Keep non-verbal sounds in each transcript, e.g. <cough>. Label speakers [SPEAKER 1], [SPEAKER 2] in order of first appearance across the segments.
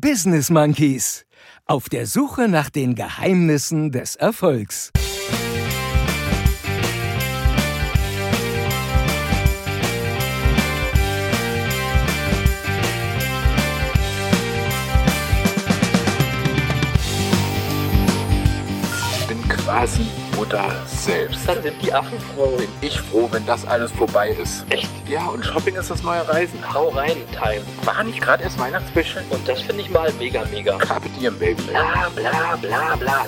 [SPEAKER 1] Business Monkeys. Auf der Suche nach den Geheimnissen des Erfolgs.
[SPEAKER 2] Ich bin quasi Mutter selbst.
[SPEAKER 3] Dann sind die Affen froh.
[SPEAKER 2] Bin ich froh, wenn das alles vorbei ist.
[SPEAKER 3] Echt?
[SPEAKER 2] Ja, und Shopping ist das neue Reisen.
[SPEAKER 3] Hau rein, Time.
[SPEAKER 2] War nicht gerade erst Weihnachtsspecial?
[SPEAKER 3] Und das finde ich mal mega, mega.
[SPEAKER 2] Carpe diem, Baby.
[SPEAKER 3] Bla, bla, bla, bla.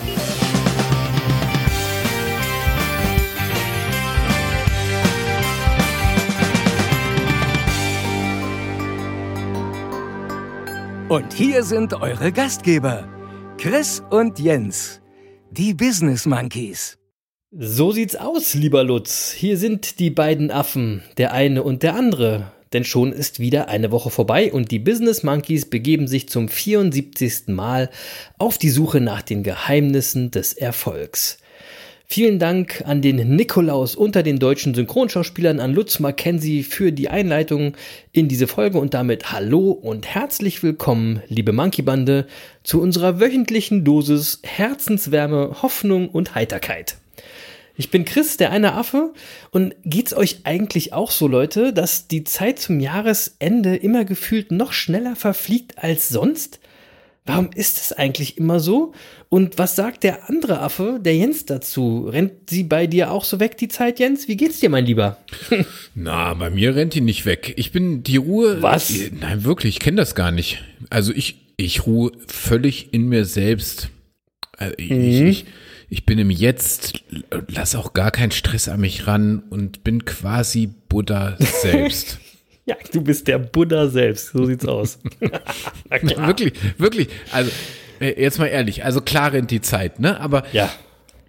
[SPEAKER 1] Und hier sind eure Gastgeber, Chris und Jens, die Business Monkeys.
[SPEAKER 4] So sieht's aus, lieber Lutz. Hier sind die beiden Affen, der eine und der andere. Denn schon ist wieder eine Woche vorbei und die Business Monkeys begeben sich zum 74. Mal auf die Suche nach den Geheimnissen des Erfolgs. Vielen Dank an den Nikolaus unter den deutschen Synchronschauspielern, an Lutz Mackenzie für die Einleitung in diese Folge und damit Hallo und herzlich willkommen, liebe Monkey Bande, zu unserer wöchentlichen Dosis Herzenswärme, Hoffnung und Heiterkeit. Ich bin Chris, der eine Affe. Und geht's euch eigentlich auch so, Leute, dass die Zeit zum Jahresende immer gefühlt noch schneller verfliegt als sonst? Warum ist es eigentlich immer so? Und was sagt der andere Affe, der Jens, dazu? Rennt sie bei dir auch so weg, die Zeit, Jens? Wie geht's dir, mein Lieber? <laughs>
[SPEAKER 5] Na, bei mir rennt die nicht weg. Ich bin die Ruhe.
[SPEAKER 4] Was?
[SPEAKER 5] Nein, wirklich, ich kenne das gar nicht. Also ich, ich ruhe völlig in mir selbst. Also ich,
[SPEAKER 4] Mhm.
[SPEAKER 5] ich, ich bin im Jetzt, lass auch gar keinen Stress an mich ran und bin quasi Buddha selbst. <laughs>
[SPEAKER 4] Ja, du bist der Buddha selbst. So sieht's aus. <laughs> Na klar.
[SPEAKER 5] wirklich, wirklich. Also äh, jetzt mal ehrlich. Also klar rennt die Zeit, ne? Aber
[SPEAKER 4] Ja.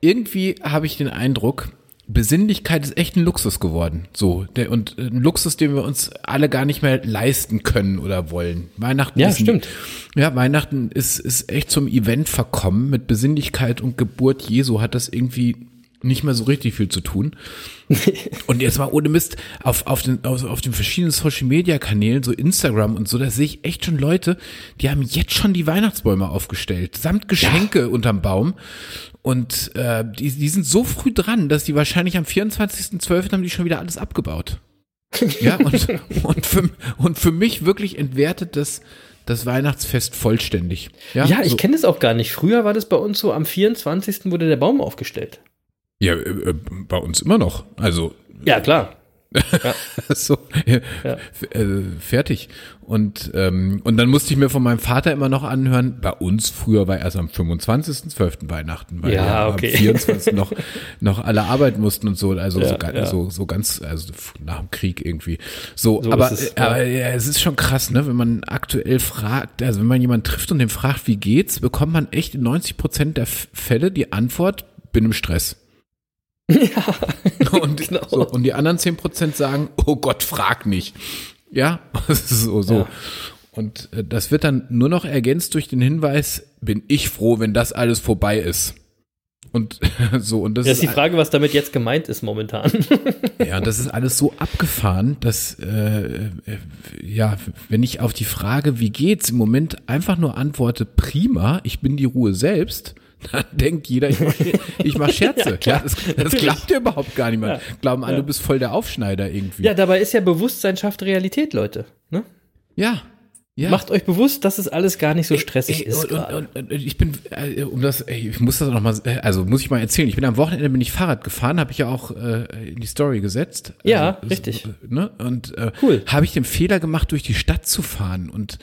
[SPEAKER 5] irgendwie habe ich den Eindruck, Besinnlichkeit ist echt ein Luxus geworden. So, der, und äh, ein Luxus, den wir uns alle gar nicht mehr leisten können oder wollen. Weihnachten
[SPEAKER 4] Ja,
[SPEAKER 5] ist ein-
[SPEAKER 4] stimmt.
[SPEAKER 5] Ja, Weihnachten ist, ist echt zum Event verkommen. Mit Besinnlichkeit und Geburt Jesu hat das irgendwie nicht mehr so richtig viel zu tun. <laughs> Und jetzt mal ohne Mist, auf, auf, den, auf, auf den verschiedenen Social Media Kanälen, so Instagram und so, da sehe ich echt schon Leute, die haben jetzt schon die Weihnachtsbäume aufgestellt, samt Geschenke unterm Baum. Und äh, die, die sind so früh dran, dass die wahrscheinlich am 24.12. haben die schon wieder alles abgebaut. <laughs> Ja, und, und, für, und für mich wirklich entwertet das, das Weihnachtsfest vollständig. Ja,
[SPEAKER 4] Ja, ich
[SPEAKER 5] so,
[SPEAKER 4] kenne es auch gar nicht. Früher war das bei uns so, am 24. wurde der Baum aufgestellt.
[SPEAKER 5] Ja, äh, äh, bei uns immer noch. Also
[SPEAKER 4] Ja, klar. <laughs>
[SPEAKER 5] so äh, f- äh, fertig. Und ähm, und dann musste ich mir von meinem Vater immer noch anhören. Bei uns früher war erst am 25.12. Weihnachten, weil
[SPEAKER 4] Ja,
[SPEAKER 5] wir
[SPEAKER 4] okay.
[SPEAKER 5] am 24. noch <laughs> noch alle arbeiten mussten und so. Also
[SPEAKER 4] Ja,
[SPEAKER 5] so,
[SPEAKER 4] ja.
[SPEAKER 5] so so ganz also nach dem Krieg irgendwie. So,
[SPEAKER 4] So
[SPEAKER 5] aber
[SPEAKER 4] es,
[SPEAKER 5] aber ja, es ist schon krass, ne? Wenn man aktuell fragt, also wenn man jemanden trifft und den fragt, wie geht's, bekommt man echt in 90 Prozent der Fälle die Antwort: Bin im Stress. Und, <laughs>
[SPEAKER 4] Genau.
[SPEAKER 5] so, und die anderen 10% sagen, oh Gott, frag nicht. Ja, <laughs> so, so.
[SPEAKER 4] Ja.
[SPEAKER 5] Und äh, das wird dann nur noch ergänzt durch den Hinweis, bin ich froh, wenn das alles vorbei ist. Und <laughs> so, und das,
[SPEAKER 4] Das ist die
[SPEAKER 5] ist,
[SPEAKER 4] Frage, was damit jetzt gemeint ist momentan. <laughs>
[SPEAKER 5] ja, und das ist alles so abgefahren, dass, äh, äh, ja, wenn ich auf die Frage, wie geht's, im Moment einfach nur antworte, prima, ich bin die Ruhe selbst, <laughs> dann denkt jeder, ich mache mach Scherze. ja, das, das
[SPEAKER 4] natürlich.
[SPEAKER 5] glaubt ja überhaupt gar niemand.
[SPEAKER 4] Ja.
[SPEAKER 5] Glauben alle,
[SPEAKER 4] Ja.
[SPEAKER 5] du bist voll der Aufschneider irgendwie.
[SPEAKER 4] ja, dabei ist ja Bewusstsein schafft Realität, Leute. Ne?
[SPEAKER 5] Ja. Ja.
[SPEAKER 4] Macht euch bewusst, dass es alles gar nicht so stressig
[SPEAKER 5] Ey,
[SPEAKER 4] ist.
[SPEAKER 5] und, und, und, ich bin, äh, um das, ey, ich muss das noch mal, äh, also muss ich mal erzählen. Ich bin am Wochenende bin ich Fahrrad gefahren, habe ich ja auch äh, in die Story gesetzt.
[SPEAKER 4] Ja,
[SPEAKER 5] also,
[SPEAKER 4] richtig.
[SPEAKER 5] äh, Ne? Und äh,
[SPEAKER 4] Cool.
[SPEAKER 5] habe ich den Fehler gemacht, durch die Stadt zu fahren und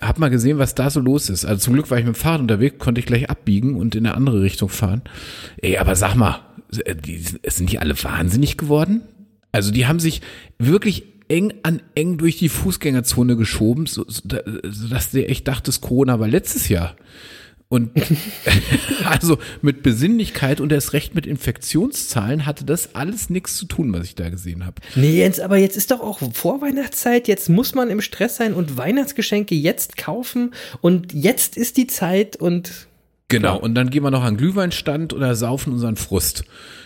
[SPEAKER 5] hab mal gesehen, was da so los ist. Also zum Glück war ich mit dem Fahrrad unterwegs, konnte ich gleich abbiegen und in eine andere Richtung fahren. Ey, aber sag mal, äh, die, sind die alle wahnsinnig geworden? Also die haben sich wirklich eng an eng durch die Fußgängerzone geschoben, so, so, da- so dass du echt dachtest, Corona war letztes Jahr. Und <laughs> also mit Besinnlichkeit und erst recht mit Infektionszahlen hatte das alles nichts zu tun, was ich da gesehen habe.
[SPEAKER 4] Nee, Jens, aber jetzt ist doch auch Vorweihnachtszeit, jetzt muss man im Stress sein und Weihnachtsgeschenke jetzt kaufen und jetzt ist die Zeit und
[SPEAKER 5] Genau, und dann gehen wir noch an den Glühweinstand oder saufen unseren Frust.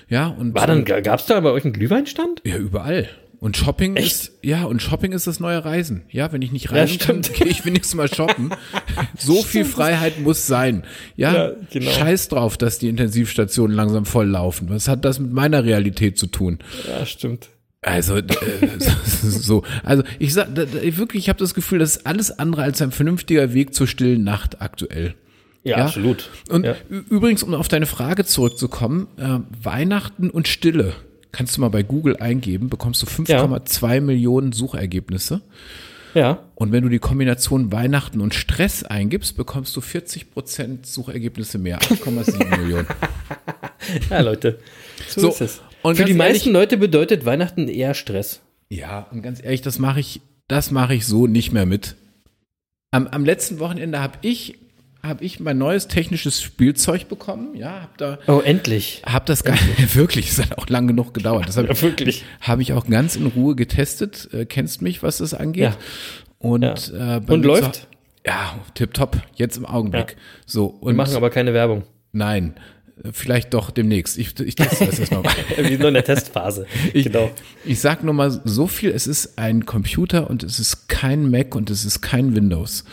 [SPEAKER 5] Ja, und
[SPEAKER 4] war dann, gab es da bei euch einen Glühweinstand?
[SPEAKER 5] ja überall. Und Shopping
[SPEAKER 4] Echt?
[SPEAKER 5] ist, ja, und Shopping ist das neue Reisen. Ja, wenn ich nicht reisen kann,
[SPEAKER 4] stimmt. <laughs>
[SPEAKER 5] gehe ich wenigstens mal shoppen. <laughs> so viel Freiheit muss sein. Ja,
[SPEAKER 4] Ja, genau.
[SPEAKER 5] scheiß drauf, dass die Intensivstationen langsam voll laufen. Was hat das mit meiner Realität zu tun?
[SPEAKER 4] Ja, stimmt.
[SPEAKER 5] Also, äh, <laughs> so, also ich sag, wirklich, ich habe das Gefühl, das ist alles andere als ein vernünftiger Weg zur stillen Nacht aktuell.
[SPEAKER 4] Ja,
[SPEAKER 5] Ja.
[SPEAKER 4] absolut.
[SPEAKER 5] Und
[SPEAKER 4] ja.
[SPEAKER 5] übrigens, um auf deine Frage zurückzukommen, äh, Weihnachten und Stille, kannst du mal bei Google eingeben, bekommst du 5,2 Millionen Suchergebnisse.
[SPEAKER 4] ja.
[SPEAKER 5] Und wenn du die Kombination Weihnachten und Stress eingibst, bekommst du 40 Prozent Suchergebnisse mehr, 8,7 <laughs> Millionen.
[SPEAKER 4] Ja, Leute. So,
[SPEAKER 5] So,
[SPEAKER 4] ist es.
[SPEAKER 5] und
[SPEAKER 4] Für die
[SPEAKER 5] ehrlich-
[SPEAKER 4] meisten Leute bedeutet Weihnachten eher Stress.
[SPEAKER 5] Ja, und ganz ehrlich, das mache ich, das mache ich so nicht mehr mit. Am, am letzten Wochenende habe ich, habe ich mein neues technisches Spielzeug bekommen. Ja, habe da,
[SPEAKER 4] Oh, endlich.
[SPEAKER 5] habe das gar <laughs> wirklich, es hat auch lang genug gedauert. Das habe
[SPEAKER 4] Ja, <laughs> wirklich.
[SPEAKER 5] habe ich auch ganz in Ruhe getestet. Äh, kennst mich, was das angeht?
[SPEAKER 4] Ja.
[SPEAKER 5] Und,
[SPEAKER 4] Ja.
[SPEAKER 5] äh,
[SPEAKER 4] Und läuft?
[SPEAKER 5] Zu, ja, tipptopp. Jetzt im Augenblick.
[SPEAKER 4] Ja.
[SPEAKER 5] So
[SPEAKER 4] Wir
[SPEAKER 5] und
[SPEAKER 4] machen aber keine Werbung.
[SPEAKER 5] nein, vielleicht doch demnächst. Ich, ich teste das jetzt noch mal. <laughs>
[SPEAKER 4] Wir sind noch in der Testphase.
[SPEAKER 5] Ich,
[SPEAKER 4] genau.
[SPEAKER 5] ich sag nur mal so viel, es ist ein Computer und es ist kein Mac und es ist kein Windows.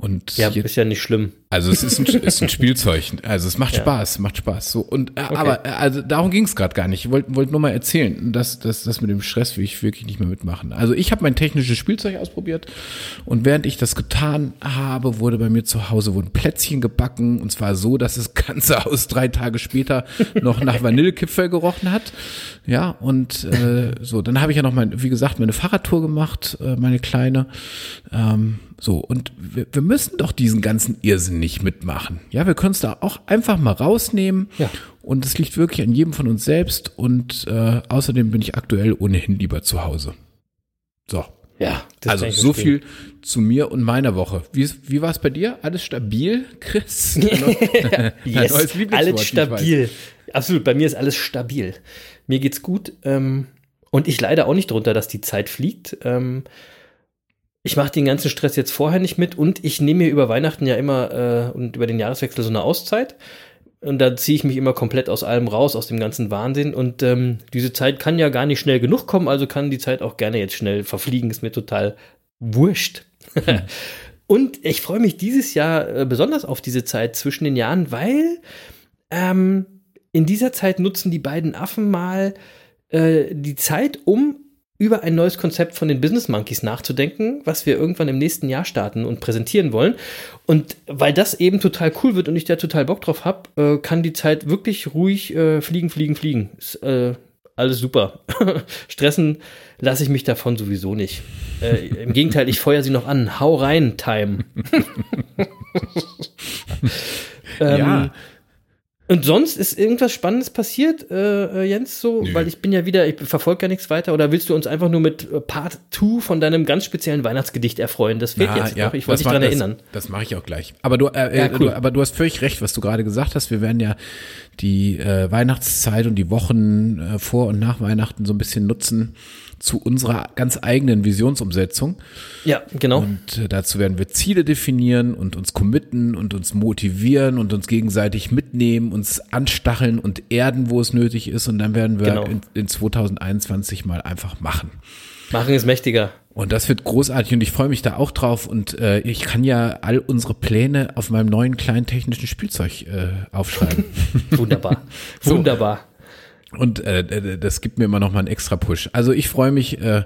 [SPEAKER 5] Und
[SPEAKER 4] Ja, ist ja nicht schlimm.
[SPEAKER 5] Also es ist ein, ist ein Spielzeug. Also es macht
[SPEAKER 4] Ja.
[SPEAKER 5] Spaß, macht Spaß. So und äh, aber äh, also darum ging es gerade gar nicht. Ich wollte wollt nur mal erzählen, dass dass das mit dem Stress will ich wirklich nicht mehr mitmachen. Also ich habe mein technisches Spielzeug ausprobiert und während ich das getan habe, wurde bei mir zu Hause wurden Plätzchen gebacken und zwar so, dass das ganze <laughs> Haus drei Tage später noch nach Vanillekipferl gerochen hat. Ja und äh, so dann habe ich ja noch mein, wie gesagt, meine Fahrradtour gemacht, äh, meine kleine. Ähm, so, und wir, wir müssen doch diesen ganzen Irrsinn nicht mitmachen. Ja, wir können es da auch einfach mal rausnehmen.
[SPEAKER 4] Ja.
[SPEAKER 5] Und es liegt wirklich an jedem von uns selbst. Und äh, außerdem bin ich aktuell ohnehin lieber zu Hause. So.
[SPEAKER 4] Ja,
[SPEAKER 5] also so viel zu mir und meiner Woche. Wie, wie war es bei dir? Alles stabil, Chris? <laughs>
[SPEAKER 4] Yes, alles stabil. Absolut, bei mir ist alles stabil. Mir geht's gut ähm, und ich leide auch nicht drunter, dass die Zeit fliegt. Ähm, ich mache den ganzen Stress jetzt vorher nicht mit und ich nehme mir über Weihnachten ja immer äh, und über den Jahreswechsel so eine Auszeit. Und da ziehe ich mich immer komplett aus allem raus, aus dem ganzen Wahnsinn. Und ähm, diese Zeit kann ja gar nicht schnell genug kommen, also kann die Zeit auch gerne jetzt schnell verfliegen. Ist mir total wurscht. <laughs> und ich freue mich dieses Jahr äh, besonders auf diese Zeit zwischen den Jahren, weil ähm, in dieser Zeit nutzen die beiden Affen mal äh, die Zeit, um über ein neues Konzept von den Business Monkeys nachzudenken, was wir irgendwann im nächsten Jahr starten und präsentieren wollen. Und weil das eben total cool wird und ich da total Bock drauf habe, äh, kann die Zeit wirklich ruhig äh, fliegen, fliegen, fliegen. Ist, äh, alles super. <laughs> Stressen lasse ich mich davon sowieso nicht. Äh, Im Gegenteil, ich feuer sie noch an. Hau rein, Time. <laughs> ähm,
[SPEAKER 5] Ja.
[SPEAKER 4] Und sonst ist irgendwas Spannendes passiert, äh, äh, Jens, so?
[SPEAKER 5] Nö.
[SPEAKER 4] Weil ich bin ja wieder, ich verfolge ja nichts weiter. Oder willst du uns einfach nur mit äh, Part 2 von deinem ganz speziellen Weihnachtsgedicht erfreuen? Das fehlt
[SPEAKER 5] Na,
[SPEAKER 4] jetzt
[SPEAKER 5] ja,
[SPEAKER 4] noch. Ich wollte dich daran erinnern.
[SPEAKER 5] Das, das mache ich auch gleich. Aber du, äh,
[SPEAKER 4] Ja,
[SPEAKER 5] äh,
[SPEAKER 4] cool.
[SPEAKER 5] du, aber du hast völlig recht, was du gerade gesagt hast. Wir werden ja die äh, Weihnachtszeit und die Wochen vor und nach Weihnachten so ein bisschen nutzen zu unserer ganz eigenen Visionsumsetzung.
[SPEAKER 4] Ja, genau.
[SPEAKER 5] Und äh, dazu werden wir Ziele definieren und uns committen und uns motivieren und uns gegenseitig mitnehmen, uns anstacheln und erden, wo es nötig ist. Und dann werden wir
[SPEAKER 4] Genau.
[SPEAKER 5] in, in 2021 mal einfach machen.
[SPEAKER 4] Machen ist mächtiger.
[SPEAKER 5] Und das wird großartig und ich freue mich da auch drauf. Und äh, ich kann ja all unsere Pläne auf meinem neuen kleinen technischen Spielzeug äh, aufschreiben. <laughs>
[SPEAKER 4] Wunderbar. <laughs>
[SPEAKER 5] So.
[SPEAKER 4] Wunderbar.
[SPEAKER 5] Und äh, das gibt mir immer noch mal einen extra Push. Also ich freue mich äh,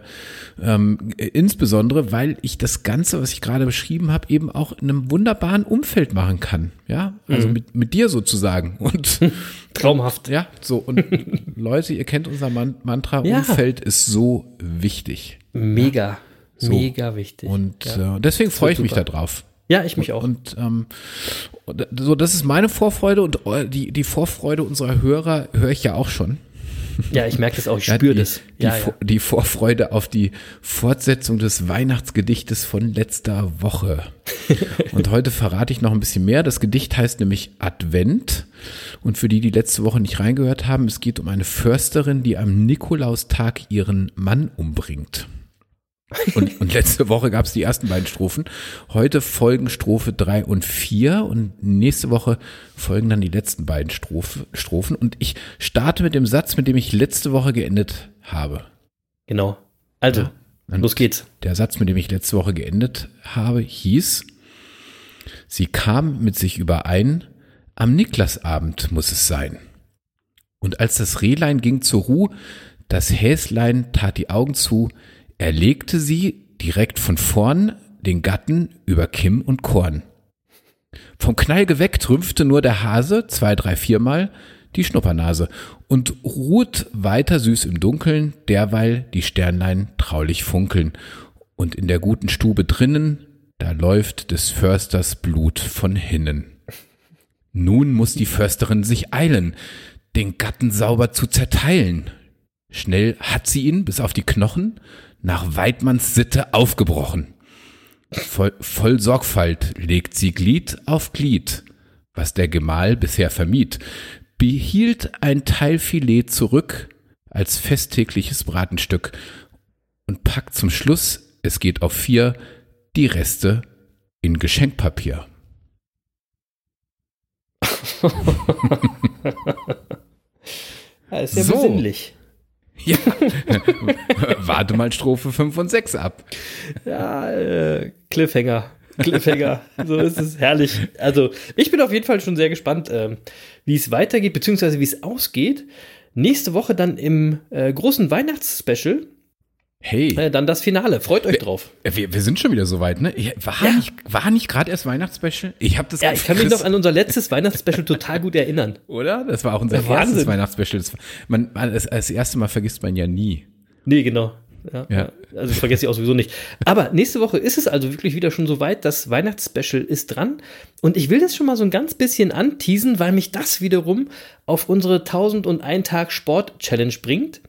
[SPEAKER 5] ähm, insbesondere, weil ich das Ganze, was ich gerade beschrieben habe, eben auch in einem wunderbaren Umfeld machen kann. Ja, also mit, mit dir sozusagen. <laughs> Und <laughs>
[SPEAKER 4] Traumhaft.
[SPEAKER 5] ja, so und Leute, ihr kennt unser Man Mantra:
[SPEAKER 4] Ja.
[SPEAKER 5] Umfeld ist so wichtig.
[SPEAKER 4] Mega.
[SPEAKER 5] So.
[SPEAKER 4] Mega wichtig.
[SPEAKER 5] Und
[SPEAKER 4] ja.
[SPEAKER 5] äh, deswegen freue ich mich
[SPEAKER 4] super.
[SPEAKER 5] da drauf.
[SPEAKER 4] Ja, ich mich auch.
[SPEAKER 5] Und ähm, so, das ist meine Vorfreude und äh, die, die Vorfreude unserer Hörer höre ich ja auch schon.
[SPEAKER 4] ja, ich merke das auch. Ich
[SPEAKER 5] Ja,
[SPEAKER 4] spüre das.
[SPEAKER 5] Die,
[SPEAKER 4] Ja,
[SPEAKER 5] Vor- die Vorfreude auf die Fortsetzung des Weihnachtsgedichtes von letzter Woche. <laughs> und heute verrate ich noch ein bisschen mehr. Das Gedicht heißt nämlich Advent. Und für die, die letzte Woche nicht reingehört haben, es geht um eine Försterin, die am Nikolaustag ihren Mann umbringt. Und, und letzte Woche gab es die ersten beiden Strophen. Heute folgen Strophe drei und vier und nächste Woche folgen dann die letzten beiden Strophe, Strophen. Und ich starte mit dem Satz, mit dem ich letzte Woche geendet habe.
[SPEAKER 4] Genau. Also,
[SPEAKER 5] Und
[SPEAKER 4] los geht's.
[SPEAKER 5] Der Satz, mit dem ich letzte Woche geendet habe, hieß, sie kam mit sich überein, am Niklasabend muss es sein. Und als das Rehlein ging zur Ruh, das Häslein tat die Augen zu, er legte sie direkt von vorn den Gatten über Kim und Korn. Vom Knall geweckt rümpfte nur der Hase zwei, drei, viermal die Schnuppernase und ruht weiter süß im Dunkeln, derweil die Sternlein traulich funkeln. Und in der guten Stube drinnen, da läuft des Försters Blut von hinnen. Nun muss die Försterin sich eilen, den Gatten sauber zu zerteilen. Schnell hat sie ihn bis auf die Knochen nach Weidmanns Sitte aufgebrochen. Voll, voll Sorgfalt legt sie Glied auf Glied, was der Gemahl bisher vermied, behielt ein Teil Filet zurück als festtägliches Bratenstück und packt zum Schluss, es geht auf vier, die Reste in Geschenkpapier. <laughs>
[SPEAKER 4] Ja, ist ja
[SPEAKER 5] So.
[SPEAKER 4] besinnlich.
[SPEAKER 5] Ja, <laughs> warte mal Strophe 5 und 6 ab.
[SPEAKER 4] Ja, äh, Cliffhanger. Cliffhanger. so ist es herrlich. Also, ich bin auf jeden Fall schon sehr gespannt, ähm, wie es weitergeht, beziehungsweise wie es ausgeht. Nächste Woche dann im äh, großen Weihnachtsspecial
[SPEAKER 5] Hey,
[SPEAKER 4] äh, dann das Finale. Freut euch drauf.
[SPEAKER 5] wir, wir sind schon wieder so weit, ne? War
[SPEAKER 4] Ja.
[SPEAKER 5] nicht, war nicht gerade erst Weihnachtsspecial? Ich habe das
[SPEAKER 4] Ja, ich kann mich noch an unser letztes Weihnachtsspecial total gut erinnern. <laughs>
[SPEAKER 5] Oder? Das war auch unser
[SPEAKER 4] Wahnsinn.
[SPEAKER 5] erstes Weihnachtsspecial. Das, war- man, man, das, das erste Mal vergisst man ja nie.
[SPEAKER 4] Nee, genau. Ja,
[SPEAKER 5] Ja.
[SPEAKER 4] Also das vergesse ich auch sowieso nicht. Aber nächste Woche ist es also wirklich wieder schon soweit. Das Weihnachtsspecial ist dran. Und ich will das schon mal so ein ganz bisschen anteasen, weil mich das wiederum auf unsere 1001 Tag Sport Challenge bringt.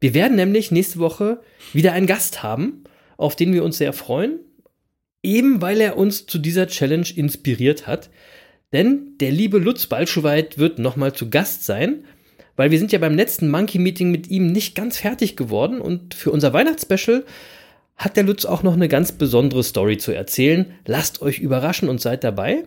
[SPEAKER 4] Wir werden nämlich nächste Woche wieder einen Gast haben, auf den wir uns sehr freuen. Eben weil er uns zu dieser Challenge inspiriert hat. Denn der liebe Lutz Balschowait wird nochmal zu Gast sein weil wir sind ja beim letzten Monkey Meeting mit ihm nicht ganz fertig geworden und für unser Weihnachtsspecial hat der Lutz auch noch eine ganz besondere Story zu erzählen. Lasst euch überraschen und seid dabei.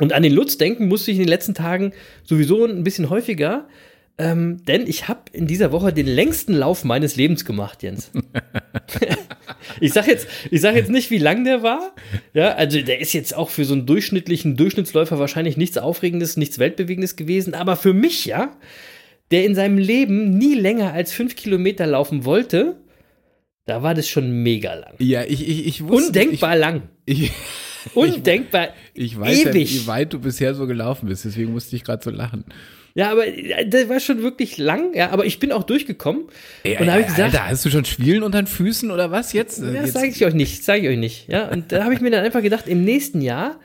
[SPEAKER 4] Und an den Lutz denken musste ich in den letzten Tagen sowieso ein bisschen häufiger, ähm, denn ich habe in dieser Woche den längsten Lauf meines Lebens gemacht, Jens. <laughs> ich sag jetzt, ich sag jetzt nicht, wie lang der war. Ja, also der ist jetzt auch für so einen durchschnittlichen Durchschnittsläufer wahrscheinlich nichts Aufregendes, nichts Weltbewegendes gewesen. Aber für mich ja, der in seinem Leben nie länger als fünf Kilometer laufen wollte, da war das schon mega lang.
[SPEAKER 5] Ja, ich, ich, ich wusste.
[SPEAKER 4] Undenkbar lang.
[SPEAKER 5] Ich, <laughs> ich,
[SPEAKER 4] Undenkbar.
[SPEAKER 5] ich weiß ja,
[SPEAKER 4] ewig.
[SPEAKER 5] wie weit du bisher so gelaufen bist, deswegen musste ich gerade so lachen.
[SPEAKER 4] Ja, aber das war schon wirklich lang. Ja, aber ich bin auch durchgekommen.
[SPEAKER 5] Ey,
[SPEAKER 4] und da habe ich gesagt,
[SPEAKER 5] Alter, hast du schon Schwielen unter den Füßen oder was jetzt?
[SPEAKER 4] Ja, das sage ich euch nicht, sage ich euch nicht. Ja, und da habe ich mir dann einfach gedacht, im nächsten Jahr,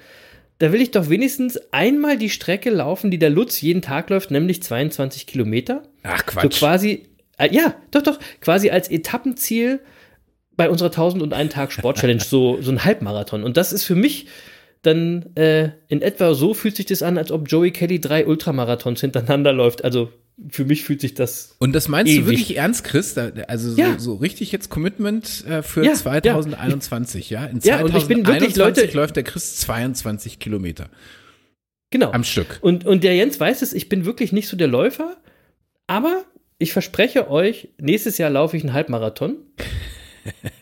[SPEAKER 4] da will ich doch wenigstens einmal die Strecke laufen, die der Lutz jeden Tag läuft, nämlich 22 Kilometer.
[SPEAKER 5] Ach
[SPEAKER 4] So
[SPEAKER 5] Quatsch.
[SPEAKER 4] quasi, äh, ja, doch, doch, quasi als Etappenziel bei unserer 1001 Tag Sport Challenge, so, so ein Halbmarathon. Und das ist für mich dann äh, in etwa so fühlt sich das an, als ob Joey Kelly drei Ultramarathons hintereinander läuft. Also für mich fühlt sich das
[SPEAKER 5] Und das meinst
[SPEAKER 4] Ewig.
[SPEAKER 5] du wirklich ernst, Chris? Also so,
[SPEAKER 4] Ja.
[SPEAKER 5] so richtig jetzt Commitment äh, für
[SPEAKER 4] Ja,
[SPEAKER 5] 2021, ja? In
[SPEAKER 4] Ja, und ich bin wirklich,
[SPEAKER 5] 2021
[SPEAKER 4] Leute-
[SPEAKER 5] läuft der Chris 22 Kilometer
[SPEAKER 4] genau.
[SPEAKER 5] am Stück.
[SPEAKER 4] Und, und der Jens weiß es, ich bin wirklich nicht so der Läufer, aber ich verspreche euch, nächstes Jahr laufe ich einen Halbmarathon.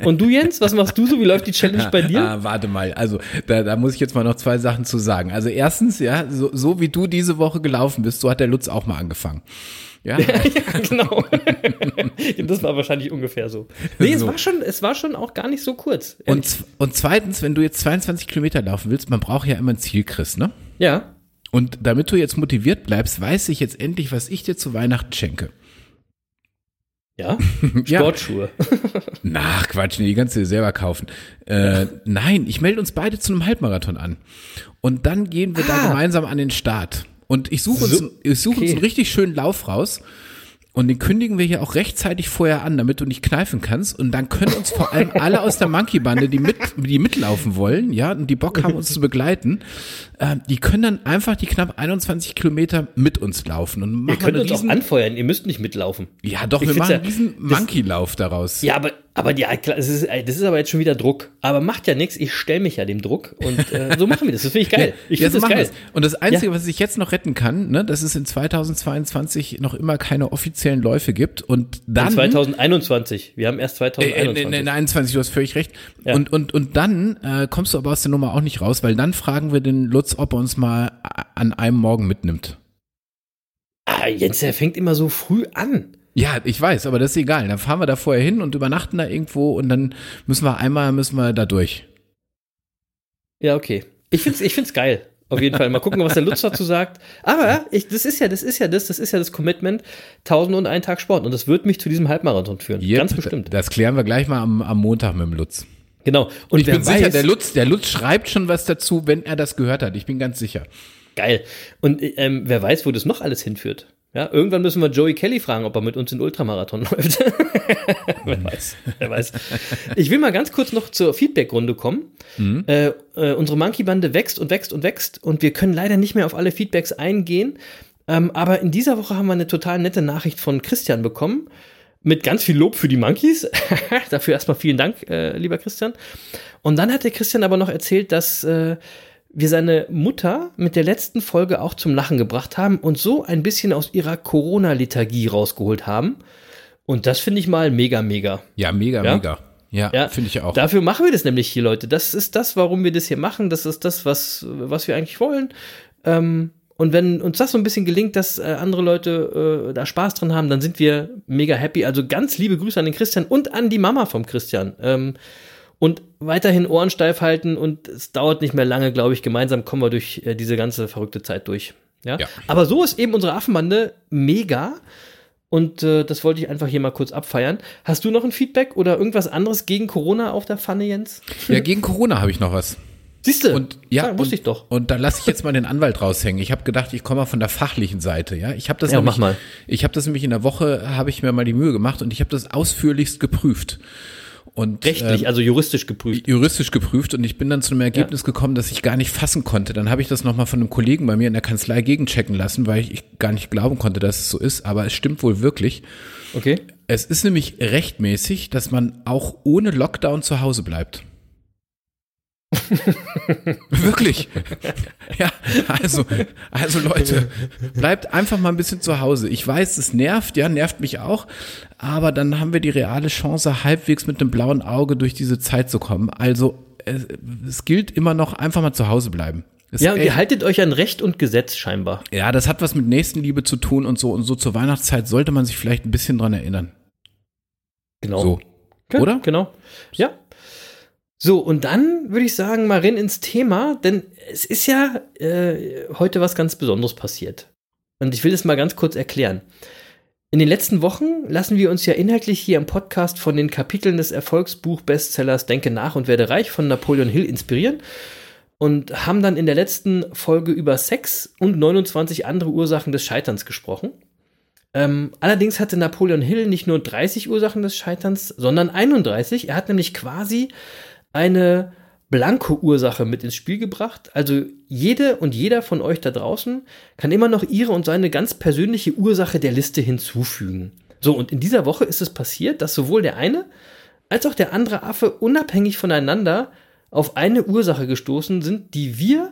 [SPEAKER 4] Und du, Jens, was machst du so? Wie läuft die Challenge bei dir? <laughs>
[SPEAKER 5] Ah, warte mal, also da, da muss ich jetzt mal noch zwei Sachen zu sagen. Also erstens, ja, so, so wie du diese Woche gelaufen bist, so hat der Lutz auch mal angefangen. Ja, <laughs>
[SPEAKER 4] ja, genau. <laughs> das war wahrscheinlich ungefähr so. Nee, es
[SPEAKER 5] So.
[SPEAKER 4] war schon, es war schon auch gar nicht so kurz.
[SPEAKER 5] und, und zweitens, wenn du jetzt 22 Kilometer laufen willst, man braucht ja immer ein Ziel, Chris, ne?
[SPEAKER 4] ja.
[SPEAKER 5] Und damit du jetzt motiviert bleibst, weiß ich jetzt endlich, was ich dir zu Weihnachten schenke.
[SPEAKER 4] Ja. <laughs>
[SPEAKER 5] Ja.
[SPEAKER 4] Sportschuhe. <laughs>
[SPEAKER 5] Na, Quatsch, nee, die kannst du dir selber kaufen. Äh, nein, ich melde uns beide zu einem Halbmarathon an. Und dann gehen wir da
[SPEAKER 4] Ah.
[SPEAKER 5] gemeinsam an den Start. Und ich suche uns,
[SPEAKER 4] So,
[SPEAKER 5] ich suche uns
[SPEAKER 4] okay.
[SPEAKER 5] einen richtig schönen Lauf raus. Und den kündigen wir hier auch rechtzeitig vorher an, damit du nicht kneifen kannst. Und dann können uns vor allem alle aus der Monkey-Bande, die, mit, die mitlaufen wollen, ja, und die Bock haben, uns zu begleiten, äh, die können dann einfach die knapp 21 Kilometer mit uns laufen. Und
[SPEAKER 4] Ihr
[SPEAKER 5] machen
[SPEAKER 4] könnt
[SPEAKER 5] einen
[SPEAKER 4] uns auch
[SPEAKER 5] riesen,
[SPEAKER 4] anfeuern, ihr müsst nicht mitlaufen.
[SPEAKER 5] Ja, doch,
[SPEAKER 4] Ich
[SPEAKER 5] wir machen
[SPEAKER 4] ja- das-
[SPEAKER 5] Monkey-Lauf daraus.
[SPEAKER 4] Ja, aber Aber ja, klar, das ist, das ist aber jetzt schon wieder Druck. Aber macht ja nichts, ich stelle mich ja dem Druck und äh, so machen wir das. Das finde ich geil. Ich
[SPEAKER 5] ja,
[SPEAKER 4] finde das geil.
[SPEAKER 5] wir's. Und das Einzige, was ich jetzt noch retten kann, ne, dass es in 2022 noch immer keine offiziellen Läufe gibt und dann
[SPEAKER 4] In 2021. Wir haben erst
[SPEAKER 5] Äh,
[SPEAKER 4] 2021.
[SPEAKER 5] in, in, in 21, du hast völlig recht.
[SPEAKER 4] Ja.
[SPEAKER 5] Und, und, und dann äh, kommst du aber aus der Nummer auch nicht raus, weil dann fragen wir den Lutz, ob er uns mal an einem Morgen mitnimmt.
[SPEAKER 4] ah, Jens, der fängt immer so früh an.
[SPEAKER 5] Ja, ich weiß, aber das ist egal. Dann fahren wir da vorher hin und übernachten da irgendwo und dann müssen wir einmal, müssen wir da durch.
[SPEAKER 4] Ja, okay. Ich find's, ich find's geil. Auf jeden Fall. Mal gucken, was der Lutz dazu sagt. Aber ich, das ist ja, das ist ja das, das ist ja das Commitment. 1001 Tag Sport. Und das wird mich zu diesem Halbmarathon führen.
[SPEAKER 5] Yep,
[SPEAKER 4] Ganz bestimmt.
[SPEAKER 5] Das klären wir gleich mal am, am Montag mit dem Lutz.
[SPEAKER 4] Genau. Und
[SPEAKER 5] ich bin sicher,
[SPEAKER 4] weiß-
[SPEAKER 5] der Lutz, der Lutz schreibt schon was dazu, wenn er das gehört hat. Ich bin ganz sicher.
[SPEAKER 4] Geil. Und ähm, wer weiß, wo das noch alles hinführt. Ja, irgendwann müssen wir Joey Kelly fragen, ob er mit uns in Ultramarathon <laughs> läuft. wer weiß, wer weiß. Ich will mal ganz kurz noch zur Feedback-Runde kommen. Äh, äh, unsere Monkey-Bande wächst und wächst und wächst und wir können leider nicht mehr auf alle Feedbacks eingehen. Ähm, aber in dieser Woche haben wir eine total nette Nachricht von Christian bekommen. Mit ganz viel Lob für die Monkeys. <laughs> Dafür erstmal vielen Dank, äh, lieber Christian. Und dann hat der Christian aber noch erzählt, dass äh, wir seine Mutter mit der letzten Folge auch zum Lachen gebracht haben und so ein bisschen aus ihrer Corona-Liturgie rausgeholt haben. Und das finde ich mal mega, mega.
[SPEAKER 5] Ja, mega,
[SPEAKER 4] Ja?
[SPEAKER 5] mega. Ja,
[SPEAKER 4] Ja,
[SPEAKER 5] finde ich auch.
[SPEAKER 4] Dafür machen wir das nämlich hier, Leute. Das ist das, warum wir das hier machen. Das ist das, was, was wir eigentlich wollen. Ähm, und wenn uns das so ein bisschen gelingt, dass äh, andere Leute äh, da Spaß dran haben, dann sind wir mega happy. Also ganz liebe Grüße an den Christian und an die Mama vom Christian. Ähm, und weiterhin Ohren steif halten und es dauert nicht mehr lange, glaube ich. Gemeinsam kommen wir durch äh, diese ganze verrückte Zeit durch. Ja?
[SPEAKER 5] Ja.
[SPEAKER 4] Aber so ist eben unsere Affenbande mega. Und äh, das wollte ich einfach hier mal kurz abfeiern. Hast du noch ein Feedback oder irgendwas anderes gegen Corona auf der Pfanne, Jens?
[SPEAKER 5] ja, gegen Corona habe ich noch was.
[SPEAKER 4] Siehst du?
[SPEAKER 5] Und ja,
[SPEAKER 4] wusste ich doch.
[SPEAKER 5] Und da lasse ich jetzt mal den Anwalt raushängen. Ich habe gedacht, ich komme mal von der fachlichen Seite. Ja, ich habe das
[SPEAKER 4] Ja,
[SPEAKER 5] nämlich,
[SPEAKER 4] mach mal.
[SPEAKER 5] ich habe das nämlich in der Woche habe ich mir mal die Mühe gemacht und ich habe das ausführlichst geprüft und
[SPEAKER 4] Rechtlich,
[SPEAKER 5] ähm,
[SPEAKER 4] also juristisch geprüft.
[SPEAKER 5] juristisch geprüft und ich bin dann zu einem Ergebnis gekommen, dass ich gar nicht fassen konnte. Dann habe ich das nochmal von einem Kollegen bei mir in der Kanzlei gegenchecken lassen, weil ich, ich gar nicht glauben konnte, dass es so ist. Aber es stimmt wohl wirklich.
[SPEAKER 4] Okay.
[SPEAKER 5] Es ist nämlich rechtmäßig, dass man auch ohne Lockdown zu Hause bleibt. <laughs> Wirklich. Ja, also, also Leute, bleibt einfach mal ein bisschen zu Hause. Ich weiß, es nervt, ja, nervt mich auch, aber dann haben wir die reale Chance, halbwegs mit einem blauen Auge durch diese Zeit zu kommen. Also, es, es gilt immer noch, einfach mal zu Hause bleiben. Es
[SPEAKER 4] Ja, und ihr haltet euch an Recht und Gesetz scheinbar.
[SPEAKER 5] ja, das hat was mit Nächstenliebe zu tun und so und so zur Weihnachtszeit sollte man sich vielleicht ein bisschen dran erinnern.
[SPEAKER 4] Genau.
[SPEAKER 5] So.
[SPEAKER 4] Ja,
[SPEAKER 5] oder?
[SPEAKER 4] Genau. Ja. So, und dann würde ich sagen, mal rein ins Thema, denn es ist ja äh, heute was ganz Besonderes passiert. Und ich will das mal ganz kurz erklären. In den letzten Wochen lassen wir uns ja inhaltlich hier im Podcast von den Kapiteln des Erfolgsbuch-Bestsellers Denke nach und werde reich von Napoleon Hill inspirieren und haben dann in der letzten Folge über Sex und 29 andere Ursachen des Scheiterns gesprochen. Ähm, allerdings hatte Napoleon Hill nicht nur 30 Ursachen des Scheiterns, sondern 31. Er hat nämlich quasi eine blanke Ursache mit ins Spiel gebracht. Also jede und jeder von euch da draußen kann immer noch ihre und seine ganz persönliche Ursache der Liste hinzufügen. So, und in dieser Woche ist es passiert, dass sowohl der eine als auch der andere Affe unabhängig voneinander auf eine Ursache gestoßen sind, die wir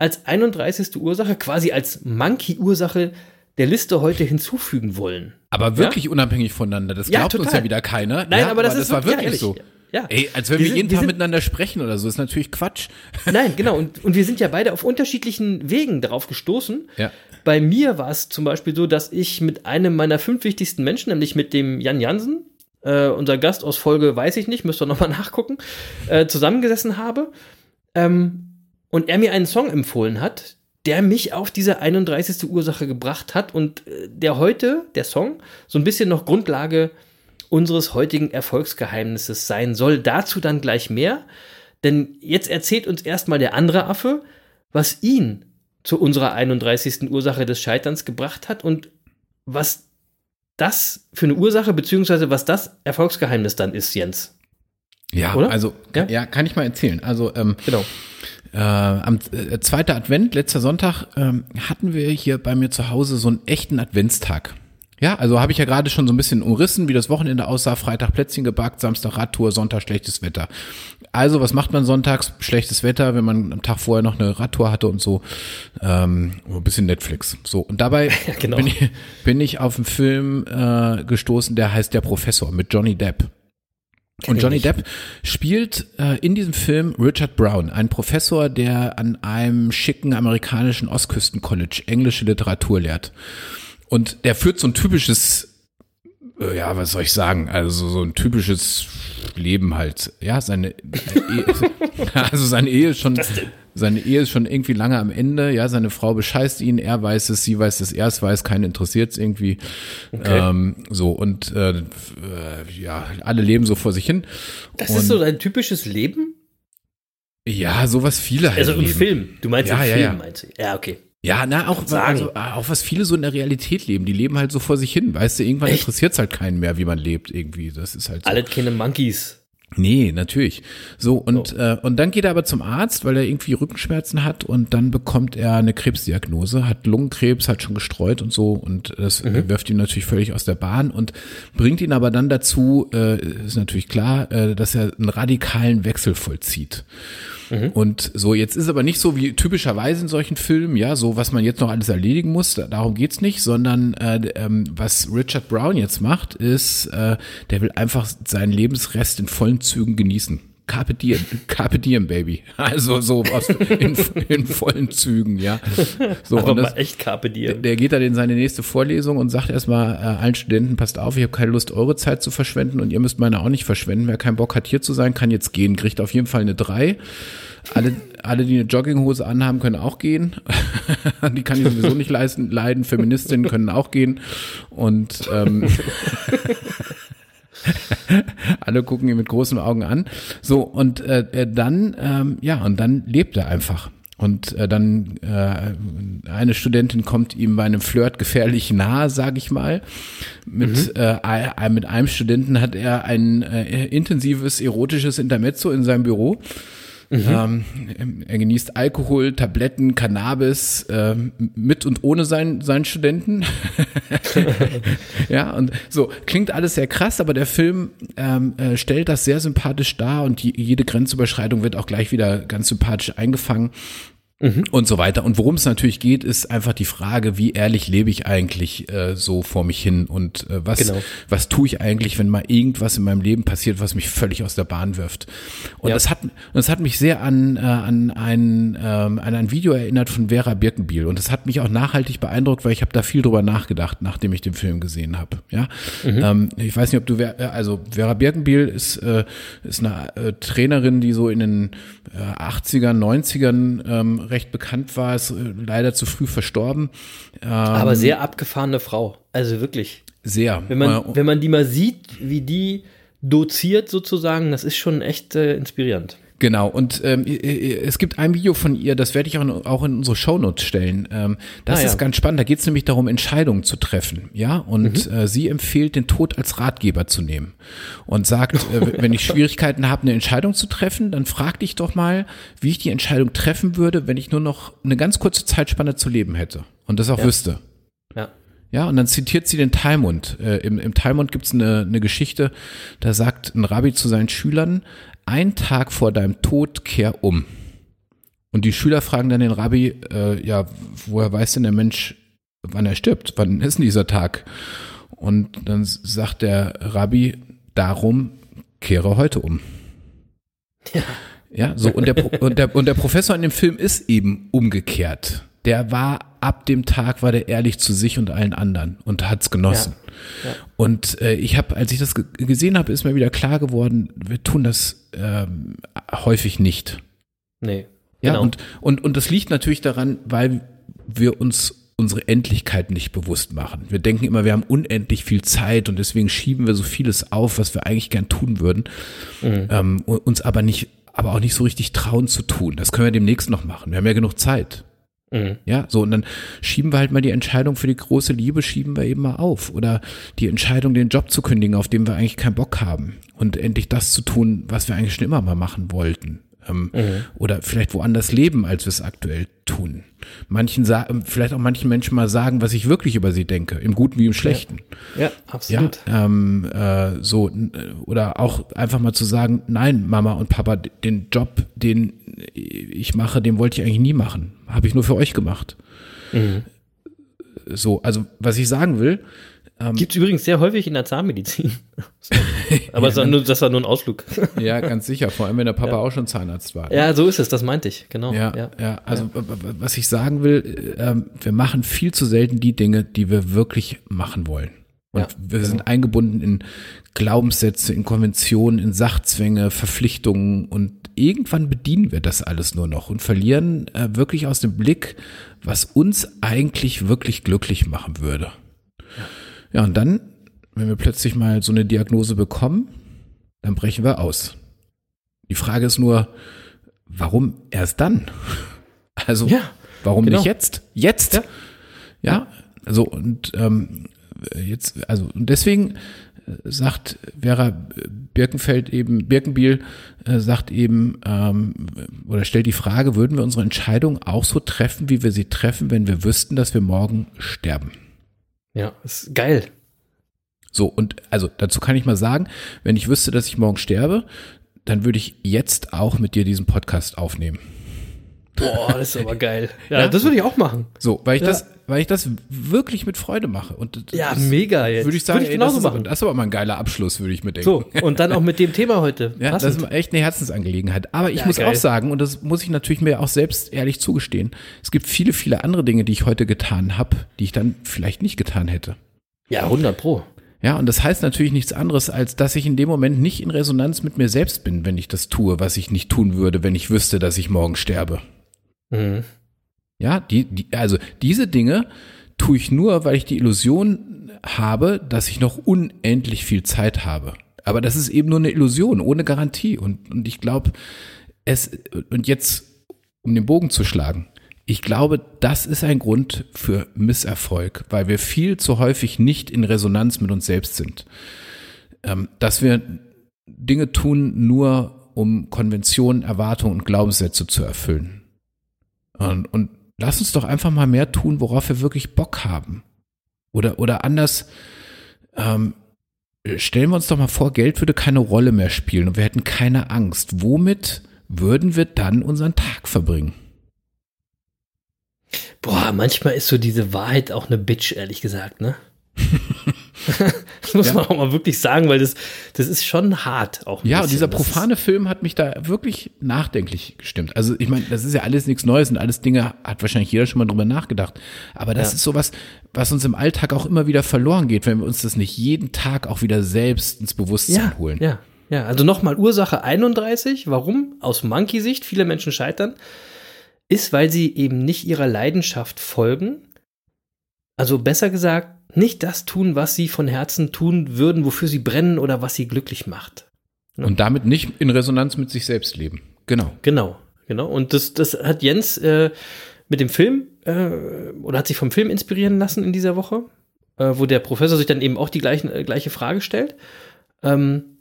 [SPEAKER 4] als 31. Ursache, quasi als Monkey-Ursache der Liste heute hinzufügen wollen.
[SPEAKER 5] Aber wirklich unabhängig voneinander. Das
[SPEAKER 4] Ja,
[SPEAKER 5] glaubt uns
[SPEAKER 4] total.
[SPEAKER 5] ja wieder keiner.
[SPEAKER 4] Nein,
[SPEAKER 5] ja,
[SPEAKER 4] aber das ist
[SPEAKER 5] war
[SPEAKER 4] wirklich- ja,
[SPEAKER 5] so.
[SPEAKER 4] Ja.
[SPEAKER 5] Ey, als wenn
[SPEAKER 4] Wir
[SPEAKER 5] wir,
[SPEAKER 4] sind-
[SPEAKER 5] jeden Tag miteinander sprechen oder so, ist natürlich Quatsch. <laughs>
[SPEAKER 4] Nein, genau. Und, und wir sind ja beide auf unterschiedlichen Wegen darauf gestoßen.
[SPEAKER 5] Ja.
[SPEAKER 4] Bei mir war es zum Beispiel so, dass ich mit einem meiner fünf wichtigsten Menschen, nämlich mit dem Jan Jansen, äh, unser Gast aus Folge weiß ich nicht, müsst ihr nochmal <laughs> nachgucken, äh, zusammengesessen habe. Ähm, und er mir einen Song empfohlen hat, der mich auf diese 31. Ursache gebracht hat und äh, der heute, der Song, so ein bisschen noch Grundlage unseres heutigen Erfolgsgeheimnisses sein soll. Dazu dann gleich mehr. Denn jetzt erzählt uns erstmal der andere Affe, was ihn zu unserer 31. Ursache des Scheiterns gebracht hat und was das für eine Ursache, beziehungsweise was das Erfolgsgeheimnis dann ist, Jens.
[SPEAKER 5] Ja,
[SPEAKER 4] Oder?
[SPEAKER 5] also,
[SPEAKER 4] Ja?
[SPEAKER 5] ja, kann ich mal erzählen. Also, ähm,
[SPEAKER 4] Genau.
[SPEAKER 5] äh, am äh, zweiter Advent, letzter Sonntag, ähm, hatten wir hier bei mir zu Hause so einen echten Adventstag. Ja, also habe ich ja gerade schon so ein bisschen umrissen, wie das Wochenende aussah. Freitag Plätzchen gebackt, Samstag Radtour, Sonntag schlechtes Wetter. Also, was macht man sonntags? Schlechtes Wetter, wenn man am Tag vorher noch eine Radtour hatte und so. Ähm, ein bisschen Netflix. So, und dabei <laughs>
[SPEAKER 4] genau.
[SPEAKER 5] bin, ich, bin ich auf einen Film äh, gestoßen, der heißt Der Professor mit Johnny Depp. Und Johnny. Depp spielt äh, in diesem Film Richard Brown, ein Professor, der an einem schicken amerikanischen Ostküsten-College englische Literatur lehrt. Und der führt so ein typisches, äh, ja, was soll ich sagen, also so ein typisches Leben halt. Ja, seine, Ehe, <laughs> also seine Ehe ist schon, seine Ehe ist schon irgendwie lange am Ende. Ja, seine Frau bescheißt ihn, er weiß es, sie weiß es, er es weiß, keinen interessiert es irgendwie. Ähm, so und äh, äh, ja, alle leben so vor sich hin.
[SPEAKER 4] Das
[SPEAKER 5] und,
[SPEAKER 4] ist so dein typisches Leben?
[SPEAKER 5] Ja, sowas viele halt
[SPEAKER 4] Also im
[SPEAKER 5] leben.
[SPEAKER 4] Film. Du meinst
[SPEAKER 5] Ja,
[SPEAKER 4] im
[SPEAKER 5] ja,
[SPEAKER 4] Film,
[SPEAKER 5] ja.
[SPEAKER 4] meinst du? Ja, okay.
[SPEAKER 5] Ja, na, auch, also, auch was viele so in der Realität leben. Die leben halt so vor sich hin. Weißt du, irgendwann interessiert es halt keinen mehr, wie man lebt irgendwie. Das ist halt so.
[SPEAKER 4] Alle keine Monkeys.
[SPEAKER 5] Nee, natürlich. So, und, Äh, und dann geht er aber zum Arzt, weil er irgendwie Rückenschmerzen hat und dann bekommt er eine Krebsdiagnose, hat Lungenkrebs, hat schon gestreut und so und das wirft ihn natürlich völlig aus der Bahn und bringt ihn aber dann dazu, äh, ist natürlich klar, äh, dass er einen radikalen Wechsel vollzieht. Und so, jetzt ist aber nicht so wie typischerweise in solchen Filmen, ja, so was man jetzt noch alles erledigen muss, da- darum geht's nicht, sondern äh, ähm, was Richard Brown jetzt macht, ist, äh, der will einfach seinen Lebensrest in vollen Zügen genießen. Carpe diem, Carpe diem, Baby. <laughs> Also so aus, in, in vollen Zügen, ja. So,
[SPEAKER 4] Aber
[SPEAKER 5] und
[SPEAKER 4] mal
[SPEAKER 5] das,
[SPEAKER 4] echt Carpe
[SPEAKER 5] der,
[SPEAKER 4] Diem.
[SPEAKER 5] der geht dann in seine nächste Vorlesung und sagt erstmal äh, allen Studenten, passt auf, ich habe keine Lust, eure Zeit zu verschwenden und ihr müsst meine auch nicht verschwenden. Wer keinen Bock hat, hier zu sein, kann jetzt gehen, kriegt auf jeden Fall eine 3. Alle, alle, die eine Jogginghose anhaben, können auch gehen. <laughs> die kann ich sowieso nicht leisten, leiden. Feministinnen können auch gehen. Und ähm, <laughs> <laughs> alle gucken ihn mit großen Augen an. So, und äh, äh, dann, ähm, ja, und dann lebt er einfach. Und äh, dann äh, eine Studentin kommt ihm bei einem Flirt gefährlich nahe, sage ich mal. Mit, äh, ein- mit einem Studenten hat er ein äh, intensives erotisches Intermezzo in seinem Büro. Ähm, er genießt Alkohol, Tabletten, Cannabis ähm, mit und ohne seinen, seinen Studenten. <laughs> ja, und so klingt alles sehr krass, aber der Film ähm, äh, stellt das sehr sympathisch dar und die, jede Grenzüberschreitung wird auch gleich wieder ganz sympathisch eingefangen. Und so weiter. Und worum es natürlich geht, ist einfach die Frage, wie ehrlich lebe ich eigentlich äh, so vor mich hin und äh, was,
[SPEAKER 4] Genau.
[SPEAKER 5] was tue ich eigentlich, wenn mal irgendwas in meinem Leben passiert, was mich völlig aus der Bahn wirft. Und
[SPEAKER 4] Ja.
[SPEAKER 5] das hat das hat mich sehr an, äh, an, ein, ähm, an ein Video erinnert von Vera Birkenbiel. Und das hat mich auch nachhaltig beeindruckt, weil ich habe da viel drüber nachgedacht, nachdem ich den Film gesehen habe. Ja? Ähm, ich weiß nicht, ob du, äh, also Vera Birkenbiel ist, äh, ist eine äh, Trainerin, die so in den äh, 80ern, 90ern ähm, recht bekannt war, ist äh, leider zu früh verstorben. Ähm,
[SPEAKER 4] Aber sehr abgefahrene Frau. Also wirklich.
[SPEAKER 5] sehr.
[SPEAKER 4] Wenn man, wenn man die mal sieht, wie die doziert sozusagen, das ist schon echt äh, inspirierend.
[SPEAKER 5] Genau, und ähm, es gibt ein Video von ihr, das werde ich auch in, auch in unsere Shownotes stellen. Ähm, das
[SPEAKER 4] Ah, ja.
[SPEAKER 5] ist ganz spannend, da geht es nämlich darum, Entscheidungen zu treffen. Ja, und
[SPEAKER 4] Mhm.
[SPEAKER 5] äh, sie empfiehlt, den Tod als Ratgeber zu nehmen und sagt, äh, wenn ich <laughs> Schwierigkeiten habe, eine Entscheidung zu treffen, dann frag dich doch mal, wie ich die Entscheidung treffen würde, wenn ich nur noch eine ganz kurze Zeitspanne zu leben hätte und das auch wüsste.
[SPEAKER 4] Ja.
[SPEAKER 5] Ja, und dann zitiert sie den Talmud. Äh, Im, im Talmud gibt's eine, eine Geschichte, da sagt ein Rabbi zu seinen Schülern, ein Tag vor deinem Tod kehr um. Und die Schüler fragen dann den Rabbi, äh, ja, woher weiß denn der Mensch, wann er stirbt? Wann ist denn dieser Tag? Und dann sagt der Rabbi, darum kehre heute um. Ja, so und der, und, der, und der Professor in dem Film ist eben umgekehrt. Der war ab dem Tag war der ehrlich zu sich und allen anderen und hat's genossen.
[SPEAKER 4] Ja.
[SPEAKER 5] Und äh, ich habe, als ich das ge gesehen habe, ist mir wieder klar geworden, wir tun das ähm, häufig nicht.
[SPEAKER 4] Nee.
[SPEAKER 5] Ja,
[SPEAKER 4] Genau.
[SPEAKER 5] und, und, und das liegt natürlich daran, weil wir uns unsere Endlichkeit nicht bewusst machen. Wir denken immer, wir haben unendlich viel Zeit und deswegen schieben wir so vieles auf, was wir eigentlich gern tun würden, ähm, u- uns aber nicht, aber auch nicht so richtig trauen zu tun. Das können wir demnächst noch machen. Wir haben ja genug Zeit.
[SPEAKER 4] Mhm.
[SPEAKER 5] Ja, so und dann schieben wir halt mal die Entscheidung für die große Liebe, schieben wir eben mal auf. Oder die Entscheidung, den Job zu kündigen, auf den wir eigentlich keinen Bock haben. Und endlich das zu tun, was wir eigentlich schon immer mal machen wollten. Ähm, oder vielleicht woanders leben, als wir es aktuell tun. Manchen sagen, vielleicht auch manchen Menschen mal sagen, was ich wirklich über sie denke, im Guten wie im Schlechten.
[SPEAKER 4] Ja,
[SPEAKER 5] Ja,
[SPEAKER 4] absolut.
[SPEAKER 5] ähm, äh, so n- oder auch einfach mal zu sagen, nein, Mama und Papa, den Job, den ich mache, den wollte ich eigentlich nie machen, habe ich nur für euch gemacht. So, also was ich sagen will,
[SPEAKER 4] Gibt es übrigens sehr häufig in der Zahnmedizin. <laughs> Aber das, war nur, das war nur ein Ausflug. <laughs>
[SPEAKER 5] ja, ganz sicher, vor allem wenn der Papa auch schon Zahnarzt war.
[SPEAKER 4] ja, so ist es, das meinte ich, genau.
[SPEAKER 5] Ja, ja, also w- w- was ich sagen will, äh, ähm, wir machen viel zu selten die Dinge, die wir wirklich machen wollen. Und
[SPEAKER 4] Ja,
[SPEAKER 5] wir sind eingebunden in Glaubenssätze, in Konventionen, in Sachzwänge, Verpflichtungen und irgendwann bedienen wir das alles nur noch und verlieren äh, wirklich aus dem Blick, was uns eigentlich wirklich glücklich machen würde. Ja, und dann, wenn wir plötzlich mal so eine Diagnose bekommen, dann brechen wir aus. Die Frage ist nur, warum erst dann? <laughs> Also,
[SPEAKER 4] Ja,
[SPEAKER 5] warum
[SPEAKER 4] genau.
[SPEAKER 5] nicht jetzt? Jetzt?
[SPEAKER 4] Ja.
[SPEAKER 5] Ja, also und ähm, jetzt, also und deswegen äh, sagt Vera Birkenfeld eben, Birkenbiel äh, sagt eben ähm, oder stellt die Frage, würden wir unsere Entscheidung auch so treffen, wie wir sie treffen, wenn wir wüssten, dass wir morgen sterben?
[SPEAKER 4] Ja, ist geil.
[SPEAKER 5] So, und also dazu kann ich mal sagen, wenn ich wüsste, dass ich morgen sterbe, dann würde ich jetzt auch mit dir diesen Podcast aufnehmen.
[SPEAKER 4] Boah, das ist aber geil. Ja,
[SPEAKER 5] Ja?
[SPEAKER 4] das würde ich auch machen.
[SPEAKER 5] So, weil ich
[SPEAKER 4] Ja.
[SPEAKER 5] das, weil ich das wirklich mit Freude mache. Und
[SPEAKER 4] Ja, mega jetzt.
[SPEAKER 5] Würde ich sagen,
[SPEAKER 4] Würde ich
[SPEAKER 5] ey, das,
[SPEAKER 4] genauso
[SPEAKER 5] ist,
[SPEAKER 4] machen.
[SPEAKER 5] das ist aber mal ein geiler Abschluss, würde ich mir denken.
[SPEAKER 4] So, und dann auch mit dem Thema heute. <laughs>
[SPEAKER 5] Ja, das ist echt eine Herzensangelegenheit. Aber ich
[SPEAKER 4] Ja,
[SPEAKER 5] muss
[SPEAKER 4] geil.
[SPEAKER 5] auch sagen, und das muss ich natürlich mir auch selbst ehrlich zugestehen, es gibt viele, viele andere Dinge, die ich heute getan habe, die ich dann vielleicht nicht getan hätte.
[SPEAKER 4] ja, 100 Pro.
[SPEAKER 5] Ja, und das heißt natürlich nichts anderes, als dass ich in dem Moment nicht in Resonanz mit mir selbst bin, wenn ich das tue, was ich nicht tun würde, wenn ich wüsste, dass ich morgen sterbe.
[SPEAKER 4] Mhm.
[SPEAKER 5] Ja, die, die, also diese Dinge tue ich nur, weil ich die Illusion habe, dass ich noch unendlich viel Zeit habe. Aber das ist eben nur eine Illusion, ohne Garantie. Und, und ich glaube, es, und jetzt, um den Bogen zu schlagen, ich glaube, das ist ein Grund für Misserfolg, weil wir viel zu häufig nicht in Resonanz mit uns selbst sind. Ähm, dass wir Dinge tun, nur um Konventionen, Erwartungen und Glaubenssätze zu erfüllen. Und, und lass uns doch einfach mal mehr tun, worauf wir wirklich Bock haben. Oder, oder anders, ähm, stellen wir uns doch mal vor, Geld würde keine Rolle mehr spielen und wir hätten keine Angst. Womit würden wir dann unseren Tag verbringen?
[SPEAKER 4] Boah, manchmal ist so diese Wahrheit auch eine Bitch, ehrlich gesagt, ne? <laughs> das <laughs> muss
[SPEAKER 5] Ja.
[SPEAKER 4] man auch mal wirklich sagen, weil das, das ist schon hart auch.
[SPEAKER 5] Ja, und
[SPEAKER 4] bisschen.
[SPEAKER 5] dieser profane Film hat mich da wirklich nachdenklich gestimmt. Also ich meine, das ist ja alles nichts Neues und alles Dinge hat wahrscheinlich jeder schon mal drüber nachgedacht. Aber das
[SPEAKER 4] Ja.
[SPEAKER 5] ist sowas, was uns im Alltag auch immer wieder verloren geht, wenn wir uns das nicht jeden Tag auch wieder selbst ins Bewusstsein
[SPEAKER 4] ja,
[SPEAKER 5] holen.
[SPEAKER 4] Ja, ja. Also nochmal Ursache 31. Warum? Aus Monkey-Sicht viele Menschen scheitern, ist, weil sie eben nicht ihrer Leidenschaft folgen. Also besser gesagt, nicht das tun, was sie von Herzen tun würden, wofür sie brennen oder was sie glücklich macht.
[SPEAKER 5] Und damit nicht in Resonanz mit sich selbst leben. Genau.
[SPEAKER 4] Genau, genau. Und das, das hat Jens äh, mit dem Film äh, oder hat sich vom Film inspirieren lassen in dieser Woche, äh, wo der Professor sich dann eben auch die gleichen, äh, gleiche Frage stellt. Ähm,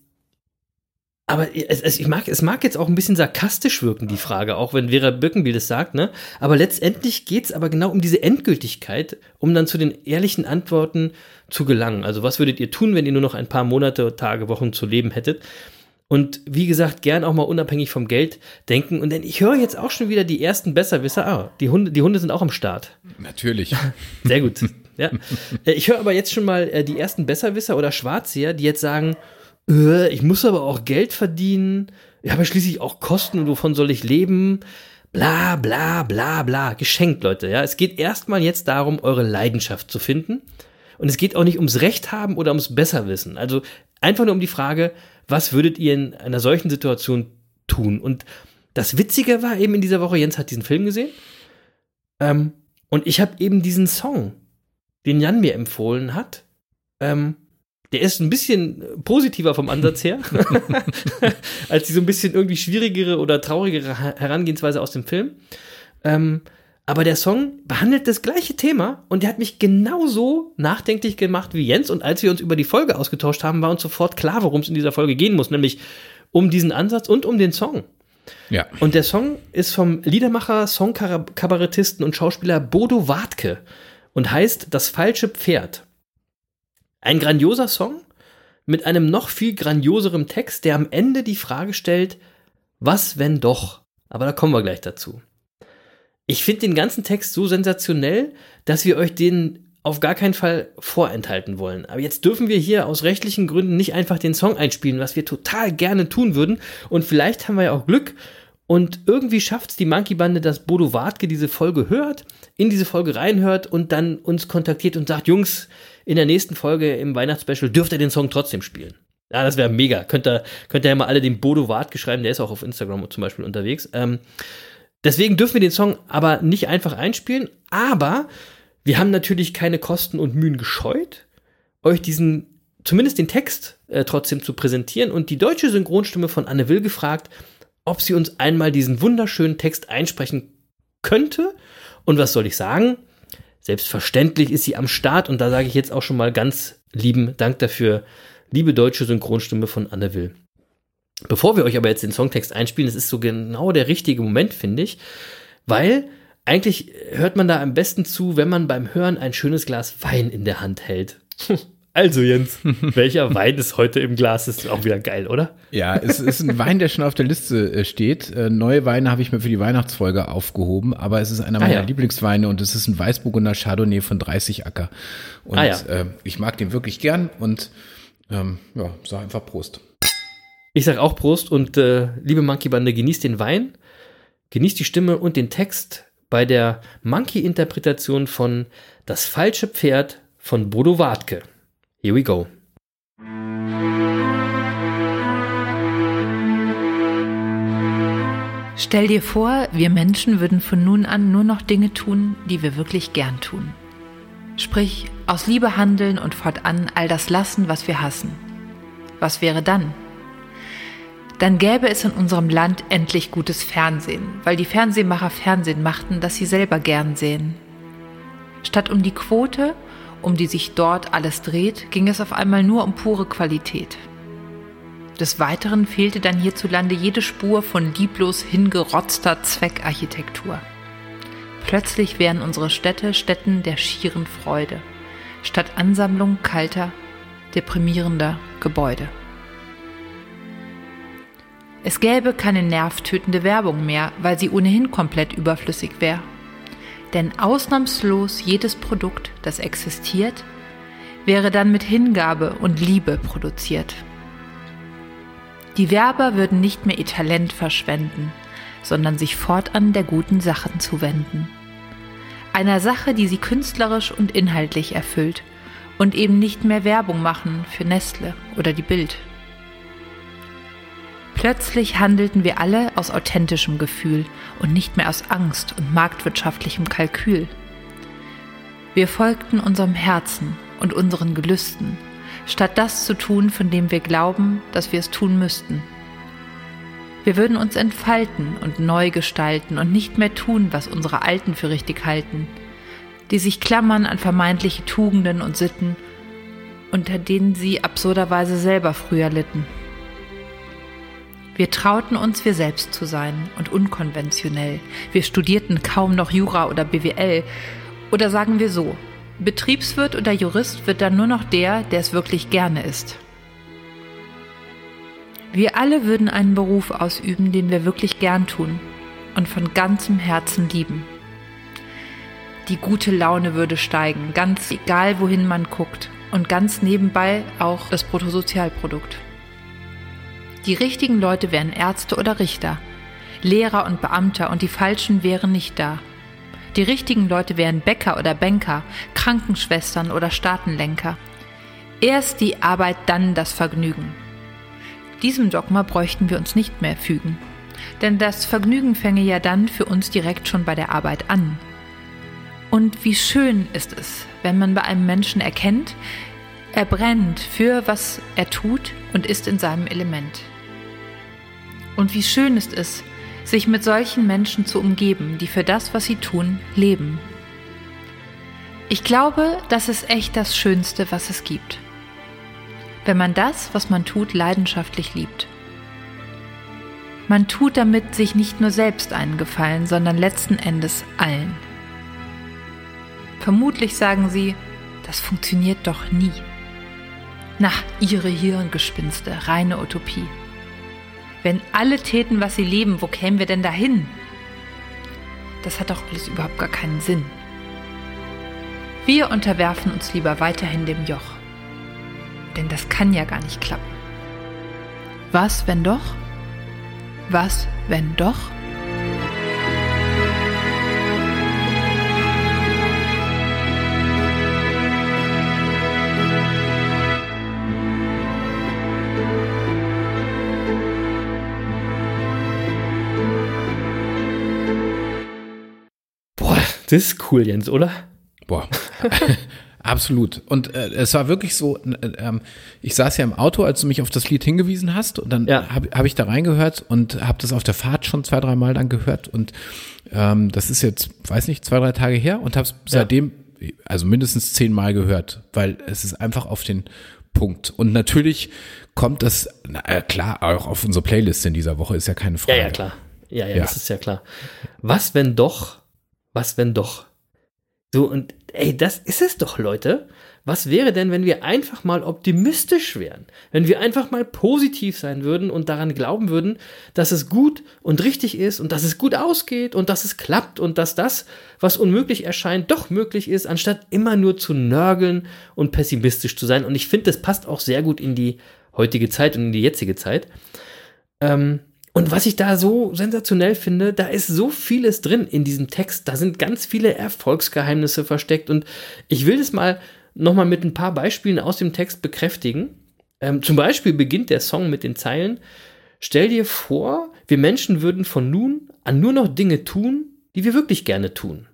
[SPEAKER 4] aber es, es, ich mag, es mag jetzt auch ein bisschen sarkastisch wirken, die Frage, auch wenn Vera Birkenbiel das sagt, ne? Aber letztendlich geht es aber genau um diese Endgültigkeit, um dann zu den ehrlichen Antworten zu gelangen. Also, was würdet ihr tun, wenn ihr nur noch ein paar Monate, Tage, Wochen zu leben hättet? Und wie gesagt, gern auch mal unabhängig vom Geld denken. Und denn ich höre jetzt auch schon wieder die ersten Besserwisser. Ah, die Hunde, die Hunde sind auch am Start.
[SPEAKER 5] Natürlich. <laughs>
[SPEAKER 4] Sehr gut. ja. Äh, Ich höre aber jetzt schon mal äh, die ersten Besserwisser oder Schwarzseher, die jetzt sagen, ich muss aber auch Geld verdienen. Ich habe ja schließlich auch Kosten und wovon soll ich leben? Bla, bla, bla, bla. Geschenkt, Leute. Ja, es geht erstmal jetzt darum, eure Leidenschaft zu finden. Und es geht auch nicht ums Recht haben oder ums Besserwissen. Also einfach nur um die Frage, was würdet ihr in einer solchen Situation tun? Und das Witzige war eben in dieser Woche, Jens hat diesen Film gesehen. Ähm, und ich habe eben diesen Song, den Jan mir empfohlen hat. Ähm, der ist ein bisschen äh, positiver vom Ansatz her, <laughs> <laughs> als die so ein bisschen irgendwie schwierigere oder traurigere Her- Herangehensweise aus dem Film. Ähm, aber der Song behandelt das gleiche Thema und der hat mich genauso nachdenklich gemacht wie Jens. Und als wir uns über die Folge ausgetauscht haben, war uns sofort klar, worum es in dieser Folge gehen muss, nämlich um diesen Ansatz und um den Song.
[SPEAKER 5] Ja.
[SPEAKER 4] Und der Song ist vom Liedermacher, Songkabarettisten und Schauspieler Bodo Wartke und heißt Das falsche Pferd. Ein grandioser Song mit einem noch viel grandioseren Text, der am Ende die Frage stellt, was wenn doch? Aber da kommen wir gleich dazu. Ich finde den ganzen Text so sensationell, dass wir euch den auf gar keinen Fall vorenthalten wollen. Aber jetzt dürfen wir hier aus rechtlichen Gründen nicht einfach den Song einspielen, was wir total gerne tun würden. Und vielleicht haben wir ja auch Glück. Und irgendwie schafft es die Monkey Bande, dass Bodo Wartke diese Folge hört, in diese Folge reinhört und dann uns kontaktiert und sagt, Jungs, in der nächsten Folge im Weihnachtsspecial dürft ihr den Song trotzdem spielen. Ja, das wäre mega. Könnt ihr, könnt ihr ja mal alle den Bodo Wartke schreiben, der ist auch auf Instagram zum Beispiel unterwegs. Ähm, deswegen dürfen wir den Song aber nicht einfach einspielen, aber wir haben natürlich keine Kosten und Mühen gescheut, euch diesen, zumindest den Text äh, trotzdem zu präsentieren und die deutsche Synchronstimme von Anne Will gefragt, ob sie uns einmal diesen wunderschönen Text einsprechen könnte. Und was soll ich sagen? Selbstverständlich ist sie am Start und da sage ich jetzt auch schon mal ganz lieben Dank dafür, liebe deutsche Synchronstimme von Anne Will. Bevor wir euch aber jetzt den Songtext einspielen, das ist so genau der richtige Moment, finde ich, weil eigentlich hört man da am besten zu, wenn man beim Hören ein schönes Glas Wein in der Hand hält. <laughs> Also Jens, welcher Wein ist heute im Glas? Das ist auch wieder geil, oder?
[SPEAKER 5] Ja, es ist ein Wein, der schon auf der Liste äh, steht. Äh, neue Weine habe ich mir für die Weihnachtsfolge aufgehoben, aber es ist einer meiner ah, ja. Lieblingsweine und es ist ein Weißburgunder Chardonnay von 30 Acker. Und ah, ja. äh, ich mag den wirklich gern und ähm, ja, sag einfach Prost.
[SPEAKER 4] Ich sag auch Prost und äh, liebe Monkey Bande, genießt den Wein, genießt die Stimme und den Text bei der Monkey-Interpretation von Das falsche Pferd von Bodo Wartke. Here we go.
[SPEAKER 6] Stell dir vor, wir Menschen würden von nun an nur noch Dinge tun, die wir wirklich gern tun. Sprich, aus Liebe handeln und fortan all das lassen, was wir hassen. Was wäre dann? dann gäbe es in unserem Land endlich gutes Fernsehen, weil die Fernsehmacher Fernsehen machten, das sie selber gern sehen. Statt um die Quote, um die sich dort alles dreht, ging es auf einmal nur um pure Qualität. Des Weiteren fehlte dann hierzulande jede Spur von lieblos hingerotzter Zweckarchitektur. Plötzlich wären unsere Städte Städten der schieren Freude, statt Ansammlung kalter, deprimierender Gebäude. Es gäbe keine nervtötende Werbung mehr, weil sie ohnehin komplett überflüssig wäre. Denn ausnahmslos jedes Produkt, das existiert, wäre dann mit Hingabe und Liebe produziert. Die Werber würden nicht mehr ihr Talent verschwenden, sondern sich fortan der guten Sachen zuwenden. Einer Sache, die sie künstlerisch und inhaltlich erfüllt und eben nicht mehr Werbung machen für Nestle oder die Bild. Plötzlich handelten wir alle aus authentischem Gefühl und nicht mehr aus Angst und marktwirtschaftlichem Kalkül. Wir folgten unserem Herzen und unseren Gelüsten, statt das zu tun, von dem wir glauben, dass wir es tun müssten. Wir würden uns entfalten und neu gestalten und nicht mehr tun, was unsere Alten für richtig halten, die sich klammern an vermeintliche Tugenden und Sitten, unter denen sie absurderweise selber früher litten. Wir trauten uns, wir selbst zu sein und unkonventionell. Wir studierten kaum noch Jura oder BWL. Oder sagen wir so, Betriebswirt oder Jurist wird dann nur noch der, der es wirklich gerne ist. Wir alle würden einen Beruf ausüben, den wir wirklich gern tun und von ganzem Herzen lieben. Die gute Laune würde steigen, ganz egal wohin man guckt und ganz nebenbei auch das Bruttosozialprodukt. Die richtigen Leute wären Ärzte oder Richter, Lehrer und Beamter und die falschen wären nicht da. Die richtigen Leute wären Bäcker oder Banker, Krankenschwestern oder Staatenlenker. Erst die Arbeit, dann das Vergnügen. Diesem Dogma bräuchten wir uns nicht mehr fügen. Denn das Vergnügen fänge ja dann für uns direkt schon bei der Arbeit an. Und wie schön ist es, wenn man bei einem Menschen erkennt, er brennt für was er tut und ist in seinem Element. Und wie schön ist es, sich mit solchen Menschen zu umgeben, die für das, was sie tun, leben. Ich glaube, das ist echt das Schönste, was es gibt. Wenn man das, was man tut, leidenschaftlich liebt. Man tut damit sich nicht nur selbst einen Gefallen, sondern letzten Endes allen. Vermutlich sagen sie, das funktioniert doch nie. Na, ihre Hirngespinste, reine Utopie. Wenn alle täten, was sie leben, wo kämen wir denn dahin? Das hat doch alles überhaupt gar keinen Sinn. Wir unterwerfen uns lieber weiterhin dem Joch. Denn das kann ja gar nicht klappen. Was, wenn doch? Was, wenn doch?
[SPEAKER 4] Das ist cool, Jens, oder?
[SPEAKER 5] Boah. <laughs> Absolut. Und äh, es war wirklich so, äh, ähm, ich saß ja im Auto, als du mich auf das Lied hingewiesen hast und dann
[SPEAKER 4] Ja.
[SPEAKER 5] habe hab ich da reingehört und habe das auf der Fahrt schon zwei, drei Mal dann gehört und ähm, das ist jetzt, weiß nicht, zwei, drei Tage her und habe es seitdem, also mindestens zehn Mal gehört, weil es ist einfach auf den Punkt. Und natürlich kommt das, na, äh, klar, auch auf unsere Playlist in dieser Woche, ist ja keine
[SPEAKER 4] Ja,
[SPEAKER 5] Frage.
[SPEAKER 4] ja, klar. Ja, ja,
[SPEAKER 5] Ja.
[SPEAKER 4] das ist ja klar. Was, wenn doch? Was, wenn doch? So, und ey, das ist es doch, Leute. Was wäre denn, wenn wir einfach mal optimistisch wären? Wenn wir einfach mal positiv sein würden und daran glauben würden, dass es gut und richtig ist und dass es gut ausgeht und dass es klappt und dass das, was unmöglich erscheint, doch möglich ist, anstatt immer nur zu nörgeln und pessimistisch zu sein. Und ich finde, das passt auch sehr gut in die heutige Zeit und in die jetzige Zeit. Ähm, und was ich da so sensationell finde, da ist so vieles drin in diesem Text. Da sind ganz viele Erfolgsgeheimnisse versteckt. Und ich will das mal nochmal mit ein paar Beispielen aus dem Text bekräftigen. Ähm, zum Beispiel beginnt der Song mit den Zeilen: Stell dir vor, wir Menschen würden von nun an nur noch Dinge tun, die wir wirklich gerne tun.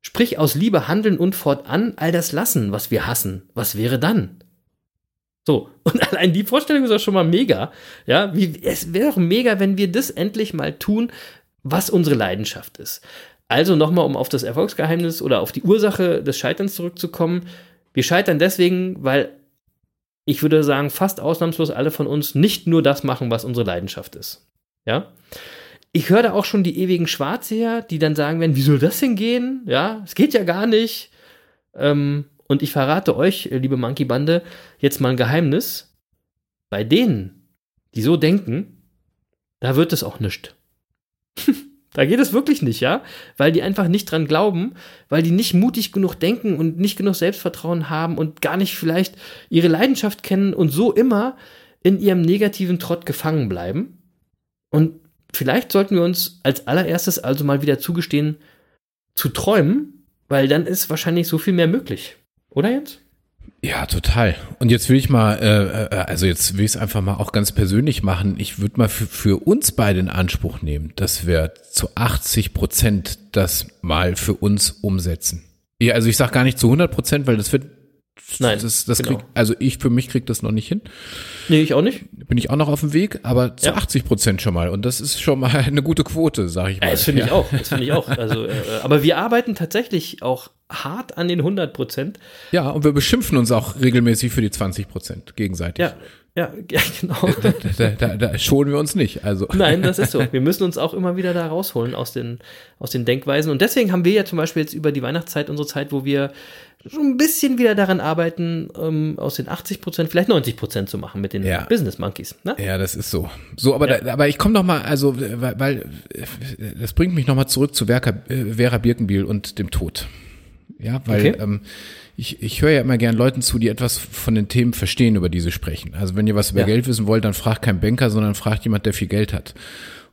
[SPEAKER 4] Sprich aus Liebe handeln und fortan all das lassen, was wir hassen. Was wäre dann? So, und <laughs> allein die Vorstellung ist auch schon mal mega. Ja, wie, es wäre doch mega, wenn wir das endlich mal tun, was unsere Leidenschaft ist. Also nochmal, um auf das Erfolgsgeheimnis oder auf die Ursache des Scheiterns zurückzukommen. Wir scheitern deswegen, weil ich würde sagen, fast ausnahmslos alle von uns nicht nur das machen, was unsere Leidenschaft ist. Ja. Ich höre da auch schon die ewigen Schwarzseher, die dann sagen werden, wie soll das denn gehen? Ja, es geht ja gar nicht. Ähm, und ich verrate euch, äh, liebe Monkey Bande, jetzt mal ein Geheimnis. Bei denen, die so denken, da wird es auch nichts. <laughs> da geht es wirklich nicht, ja? Weil die einfach nicht dran glauben, weil die nicht mutig genug denken und nicht genug Selbstvertrauen haben und gar nicht vielleicht ihre Leidenschaft kennen und so immer in ihrem negativen Trott gefangen bleiben. Und vielleicht sollten wir uns als allererstes also mal wieder zugestehen, zu träumen, weil dann ist wahrscheinlich so viel mehr möglich. Oder jetzt?
[SPEAKER 5] Ja, total. Und jetzt will ich mal, äh, äh, also jetzt will ich es einfach mal auch ganz persönlich machen. Ich würde mal für, für uns beide in Anspruch nehmen, dass wir zu 80 Prozent das mal für uns umsetzen. Ja, also ich sage gar nicht zu 100 Prozent, weil das wird,
[SPEAKER 4] Nein,
[SPEAKER 5] das, das
[SPEAKER 4] genau.
[SPEAKER 5] krieg, also ich für mich krieg das noch nicht hin.
[SPEAKER 4] Nee, ich auch nicht.
[SPEAKER 5] Bin ich auch noch auf dem Weg, aber zu
[SPEAKER 4] Ja.
[SPEAKER 5] 80 Prozent schon mal. Und das ist schon mal <laughs> eine gute Quote, sage ich mal.
[SPEAKER 4] Ja, das finde ich auch. Das finde ich auch. Also, äh, aber wir arbeiten tatsächlich auch hart an den 100 Prozent.
[SPEAKER 5] Ja, und wir beschimpfen uns auch regelmäßig für die 20 Prozent gegenseitig.
[SPEAKER 4] Ja, ja, <laughs> ja, genau.
[SPEAKER 5] Da, da, da schonen wir uns nicht. Also.
[SPEAKER 4] Nein, das ist so. <laughs> Wir müssen uns auch immer wieder da rausholen aus den, aus den Denkweisen. Und deswegen haben wir ja zum Beispiel jetzt über die Weihnachtszeit unsere Zeit, wo wir so ein bisschen wieder daran arbeiten, ähm, aus den 80 Prozent vielleicht 90 Prozent zu machen mit den
[SPEAKER 5] Ja.
[SPEAKER 4] Business Monkeys. Ne?
[SPEAKER 5] Ja, das ist so. So, aber,
[SPEAKER 4] Ja.
[SPEAKER 5] da, aber ich komme noch mal, also, weil, weil das bringt mich noch mal zurück zu Vera, äh, Vera Birkenbiel und dem Tod. Ja, weil
[SPEAKER 4] Okay.
[SPEAKER 5] ähm, ich, ich höre ja immer gern Leuten zu, die etwas von den Themen verstehen, über die sie sprechen. Also wenn ihr was über
[SPEAKER 4] Ja.
[SPEAKER 5] Geld wissen wollt, dann fragt kein Banker, sondern fragt jemand, der viel Geld hat. <laughs>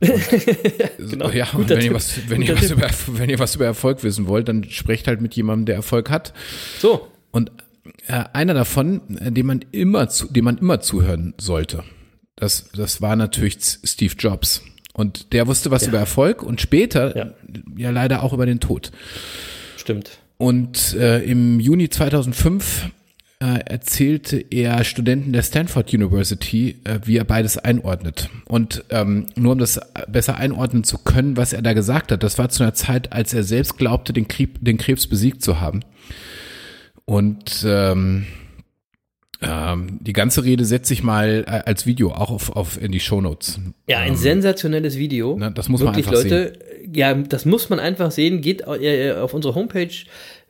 [SPEAKER 4] genau.
[SPEAKER 5] Ja, und
[SPEAKER 4] Guter
[SPEAKER 5] wenn ihr, was, wenn, ihr was
[SPEAKER 4] Tipp.
[SPEAKER 5] über, wenn ihr was über Erfolg wissen wollt, dann sprecht halt mit jemandem, der Erfolg hat.
[SPEAKER 4] So,
[SPEAKER 5] Und äh, einer davon, äh, dem man immer zu, dem man immer zuhören sollte, das, das war natürlich Steve Jobs. Und der wusste was über Erfolg und später
[SPEAKER 4] Ja.
[SPEAKER 5] ja. leider auch über den Tod.
[SPEAKER 4] stimmt.
[SPEAKER 5] Und äh, im Juni 2005 äh, erzählte er Studenten der Stanford University, äh, wie er beides einordnet. Und ähm, nur um das besser einordnen zu können, was er da gesagt hat, das war zu einer Zeit, als er selbst glaubte, den, Krieg, den Krebs besiegt zu haben. Und ähm, Ähm, die ganze Rede setze ich mal äh, als Video auch auf, auf in die Shownotes.
[SPEAKER 4] Ja, ein
[SPEAKER 5] Ähm,
[SPEAKER 4] sensationelles Video.
[SPEAKER 5] na, das muss man
[SPEAKER 4] Wirklich,
[SPEAKER 5] einfach
[SPEAKER 4] Leute, Ja, das muss man einfach sehen. Geht äh, auf unsere Homepage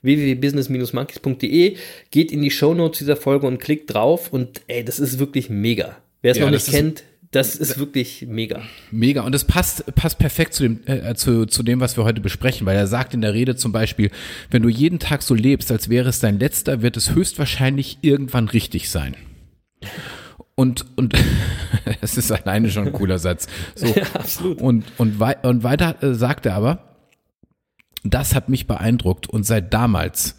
[SPEAKER 4] www.business-monkeys.de, geht in die Shownotes dieser Folge und klickt drauf und ey, das ist wirklich mega. Wer es
[SPEAKER 5] Ja,
[SPEAKER 4] noch nicht kennt, das ist wirklich mega.
[SPEAKER 5] Mega. Und es passt, passt perfekt zu dem, äh, zu, zu dem, was wir heute besprechen, weil er sagt in der Rede zum Beispiel, wenn du jeden Tag so lebst, als wäre es dein letzter, wird es höchstwahrscheinlich irgendwann richtig sein. Und, und <laughs> es ist alleine schon ein cooler Satz. So. <laughs>
[SPEAKER 4] Ja, absolut.
[SPEAKER 5] Und, und, wei und weiter äh, sagt er aber, das hat mich beeindruckt und seit damals,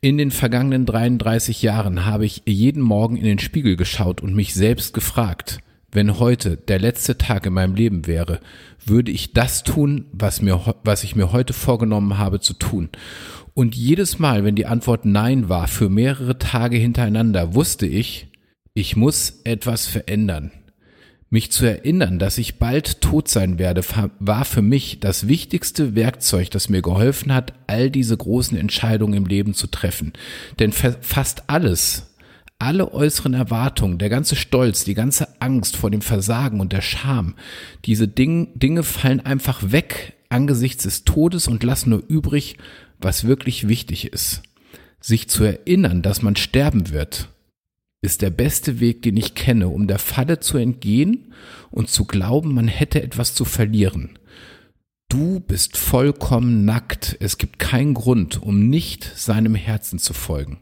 [SPEAKER 5] in den vergangenen 33 Jahren, habe ich jeden Morgen in den Spiegel geschaut und mich selbst gefragt, wenn heute der letzte Tag in meinem Leben wäre, würde ich das tun, was, mir, was ich mir heute vorgenommen habe zu tun. Und jedes Mal, wenn die Antwort Nein war, für mehrere Tage hintereinander, wusste ich, ich muss etwas verändern. Mich zu erinnern, dass ich bald tot sein werde, war für mich das wichtigste Werkzeug, das mir geholfen hat, all diese großen Entscheidungen im Leben zu treffen. Denn fa- fast alles, alle äußeren Erwartungen, der ganze Stolz, die ganze Angst vor dem Versagen und der Scham, diese Ding, Dinge fallen einfach weg angesichts des Todes und lassen nur übrig, was wirklich wichtig ist. Sich zu erinnern, dass man sterben wird, ist der beste Weg, den ich kenne, um der Falle zu entgehen und zu glauben, man hätte etwas zu verlieren. Du bist vollkommen nackt. Es gibt keinen Grund, um nicht seinem Herzen zu folgen.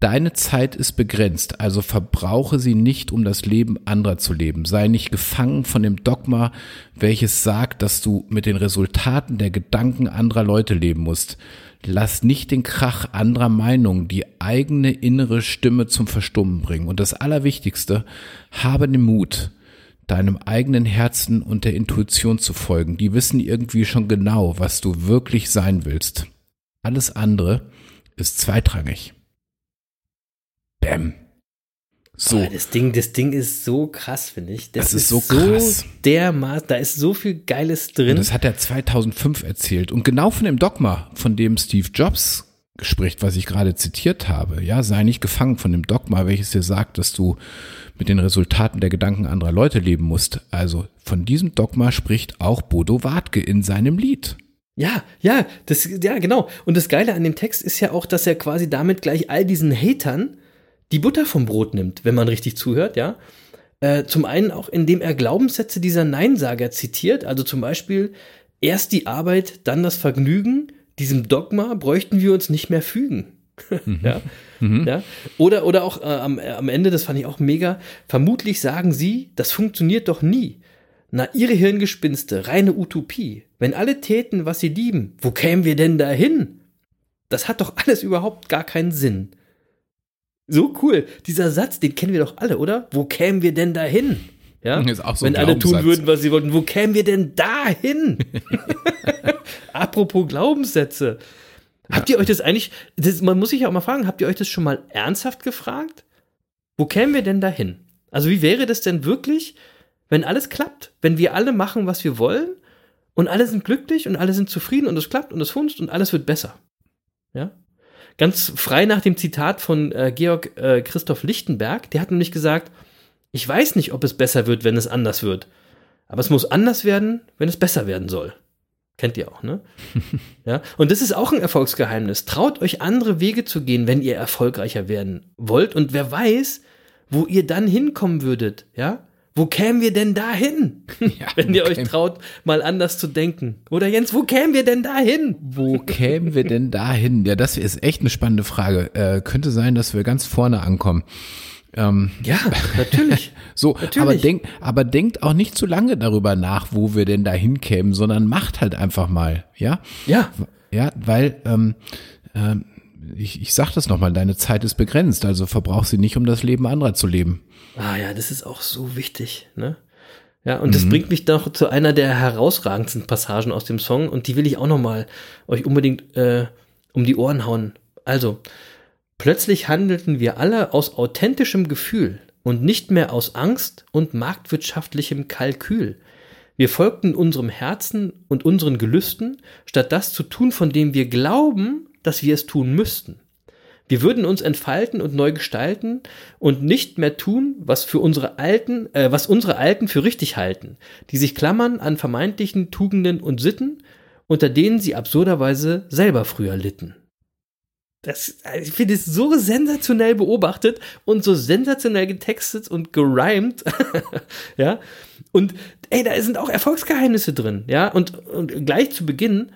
[SPEAKER 5] Deine Zeit ist begrenzt, also verbrauche sie nicht, um das Leben anderer zu leben. Sei nicht gefangen von dem Dogma, welches sagt, dass du mit den Resultaten der Gedanken anderer Leute leben musst. Lass nicht den Krach anderer Meinungen die eigene innere Stimme zum Verstummen bringen. Und das Allerwichtigste, habe den Mut, deinem eigenen Herzen und der Intuition zu folgen. Die wissen irgendwie schon genau, was du wirklich sein willst. Alles andere ist zweitrangig. Bäm. So.
[SPEAKER 4] Das Ding, das Ding ist so krass, finde ich.
[SPEAKER 5] Das ist so krass.
[SPEAKER 4] dermaßen, da ist so viel Geiles drin.
[SPEAKER 5] Und das hat er 2005 erzählt. Und genau von dem Dogma, von dem Steve Jobs spricht, was ich gerade zitiert habe. Ja, sei nicht gefangen von dem Dogma, welches dir sagt, dass du mit den Resultaten der Gedanken anderer Leute leben musst. Also von diesem Dogma spricht auch Bodo Wartke in seinem Lied.
[SPEAKER 4] Ja, ja, das, ja, genau. Und das Geile an dem Text ist ja auch, dass er quasi damit gleich all diesen Hatern die Butter vom Brot nimmt, wenn man richtig zuhört, ja. Äh, zum einen auch, indem er Glaubenssätze dieser Neinsager zitiert, also zum Beispiel erst die Arbeit, dann das Vergnügen. Diesem Dogma bräuchten wir uns nicht mehr fügen. <laughs> ja? ja. Oder, oder auch äh, am, äh, am Ende, das fand ich auch mega, vermutlich sagen sie, das funktioniert doch nie. Na, ihre Hirngespinste, reine Utopie. Wenn alle täten, was sie lieben, wo kämen wir denn da hin? Das hat doch alles überhaupt gar keinen Sinn. So cool. Dieser Satz, den kennen wir doch alle, oder? Wo kämen wir denn da hin? Ja? <laughs>
[SPEAKER 5] So
[SPEAKER 4] Wenn alle tun würden, was sie wollten, wo kämen wir denn da hin? <laughs> Apropos Glaubenssätze. Habt ihr euch das eigentlich, das, man muss sich ja auch mal fragen, habt ihr euch das schon mal ernsthaft gefragt? Wo kämen wir denn da hin? Also wie wäre das denn wirklich, wenn alles klappt? Wenn wir alle machen, was wir wollen und alle sind glücklich und alle sind zufrieden und es klappt und es funzt und alles wird besser. Ja? Ganz frei nach dem Zitat von äh, Georg äh, Christoph Lichtenberg, der hat nämlich gesagt, ich weiß nicht, ob es besser wird, wenn es anders wird. Aber es muss anders werden, wenn es besser werden soll. Kennt ihr auch, ne? <laughs> ja. Und das ist auch ein Erfolgsgeheimnis. Traut euch andere Wege zu gehen, wenn ihr erfolgreicher werden wollt. Und wer weiß, wo ihr dann hinkommen würdet, ja? Wo kämen wir denn da hin? <laughs> wenn ihr euch traut, mal anders zu denken. Oder Jens, wo kämen wir denn da hin?
[SPEAKER 5] Wo kämen wir denn dahin? Ja, das ist echt eine spannende Frage. Äh, könnte sein, dass wir ganz vorne ankommen. Ähm,
[SPEAKER 4] Ja, natürlich. <laughs>
[SPEAKER 5] so,
[SPEAKER 4] Natürlich.
[SPEAKER 5] aber, denk, aber denkt auch nicht zu lange darüber nach, wo wir denn da hinkämen, sondern macht halt einfach mal, ja?
[SPEAKER 4] ja.
[SPEAKER 5] Ja, weil, ähm, ähm, ich, ich sag das nochmal, deine Zeit ist begrenzt, also verbrauch sie nicht, um das Leben anderer zu leben.
[SPEAKER 4] Ah ja, das ist auch so wichtig, ne? Ja, und das bringt mich doch zu einer der herausragendsten Passagen aus dem Song und die will ich auch noch mal euch unbedingt äh, um die Ohren hauen. Also, plötzlich handelten wir alle aus authentischem Gefühl und nicht mehr aus Angst und marktwirtschaftlichem Kalkül. Wir folgten unserem Herzen und unseren Gelüsten, statt das zu tun, von dem wir glauben, dass wir es tun müssten. Wir würden uns entfalten und neu gestalten und nicht mehr tun, was für unsere Alten, äh, was unsere Alten für richtig halten, die sich klammern an vermeintlichen Tugenden und Sitten, unter denen sie absurderweise selber früher litten. Das, also ich finde es so sensationell beobachtet und so sensationell getextet und gerimt. <laughs> ja. Und ey, da sind auch Erfolgsgeheimnisse drin, ja. Und, und gleich zu Beginn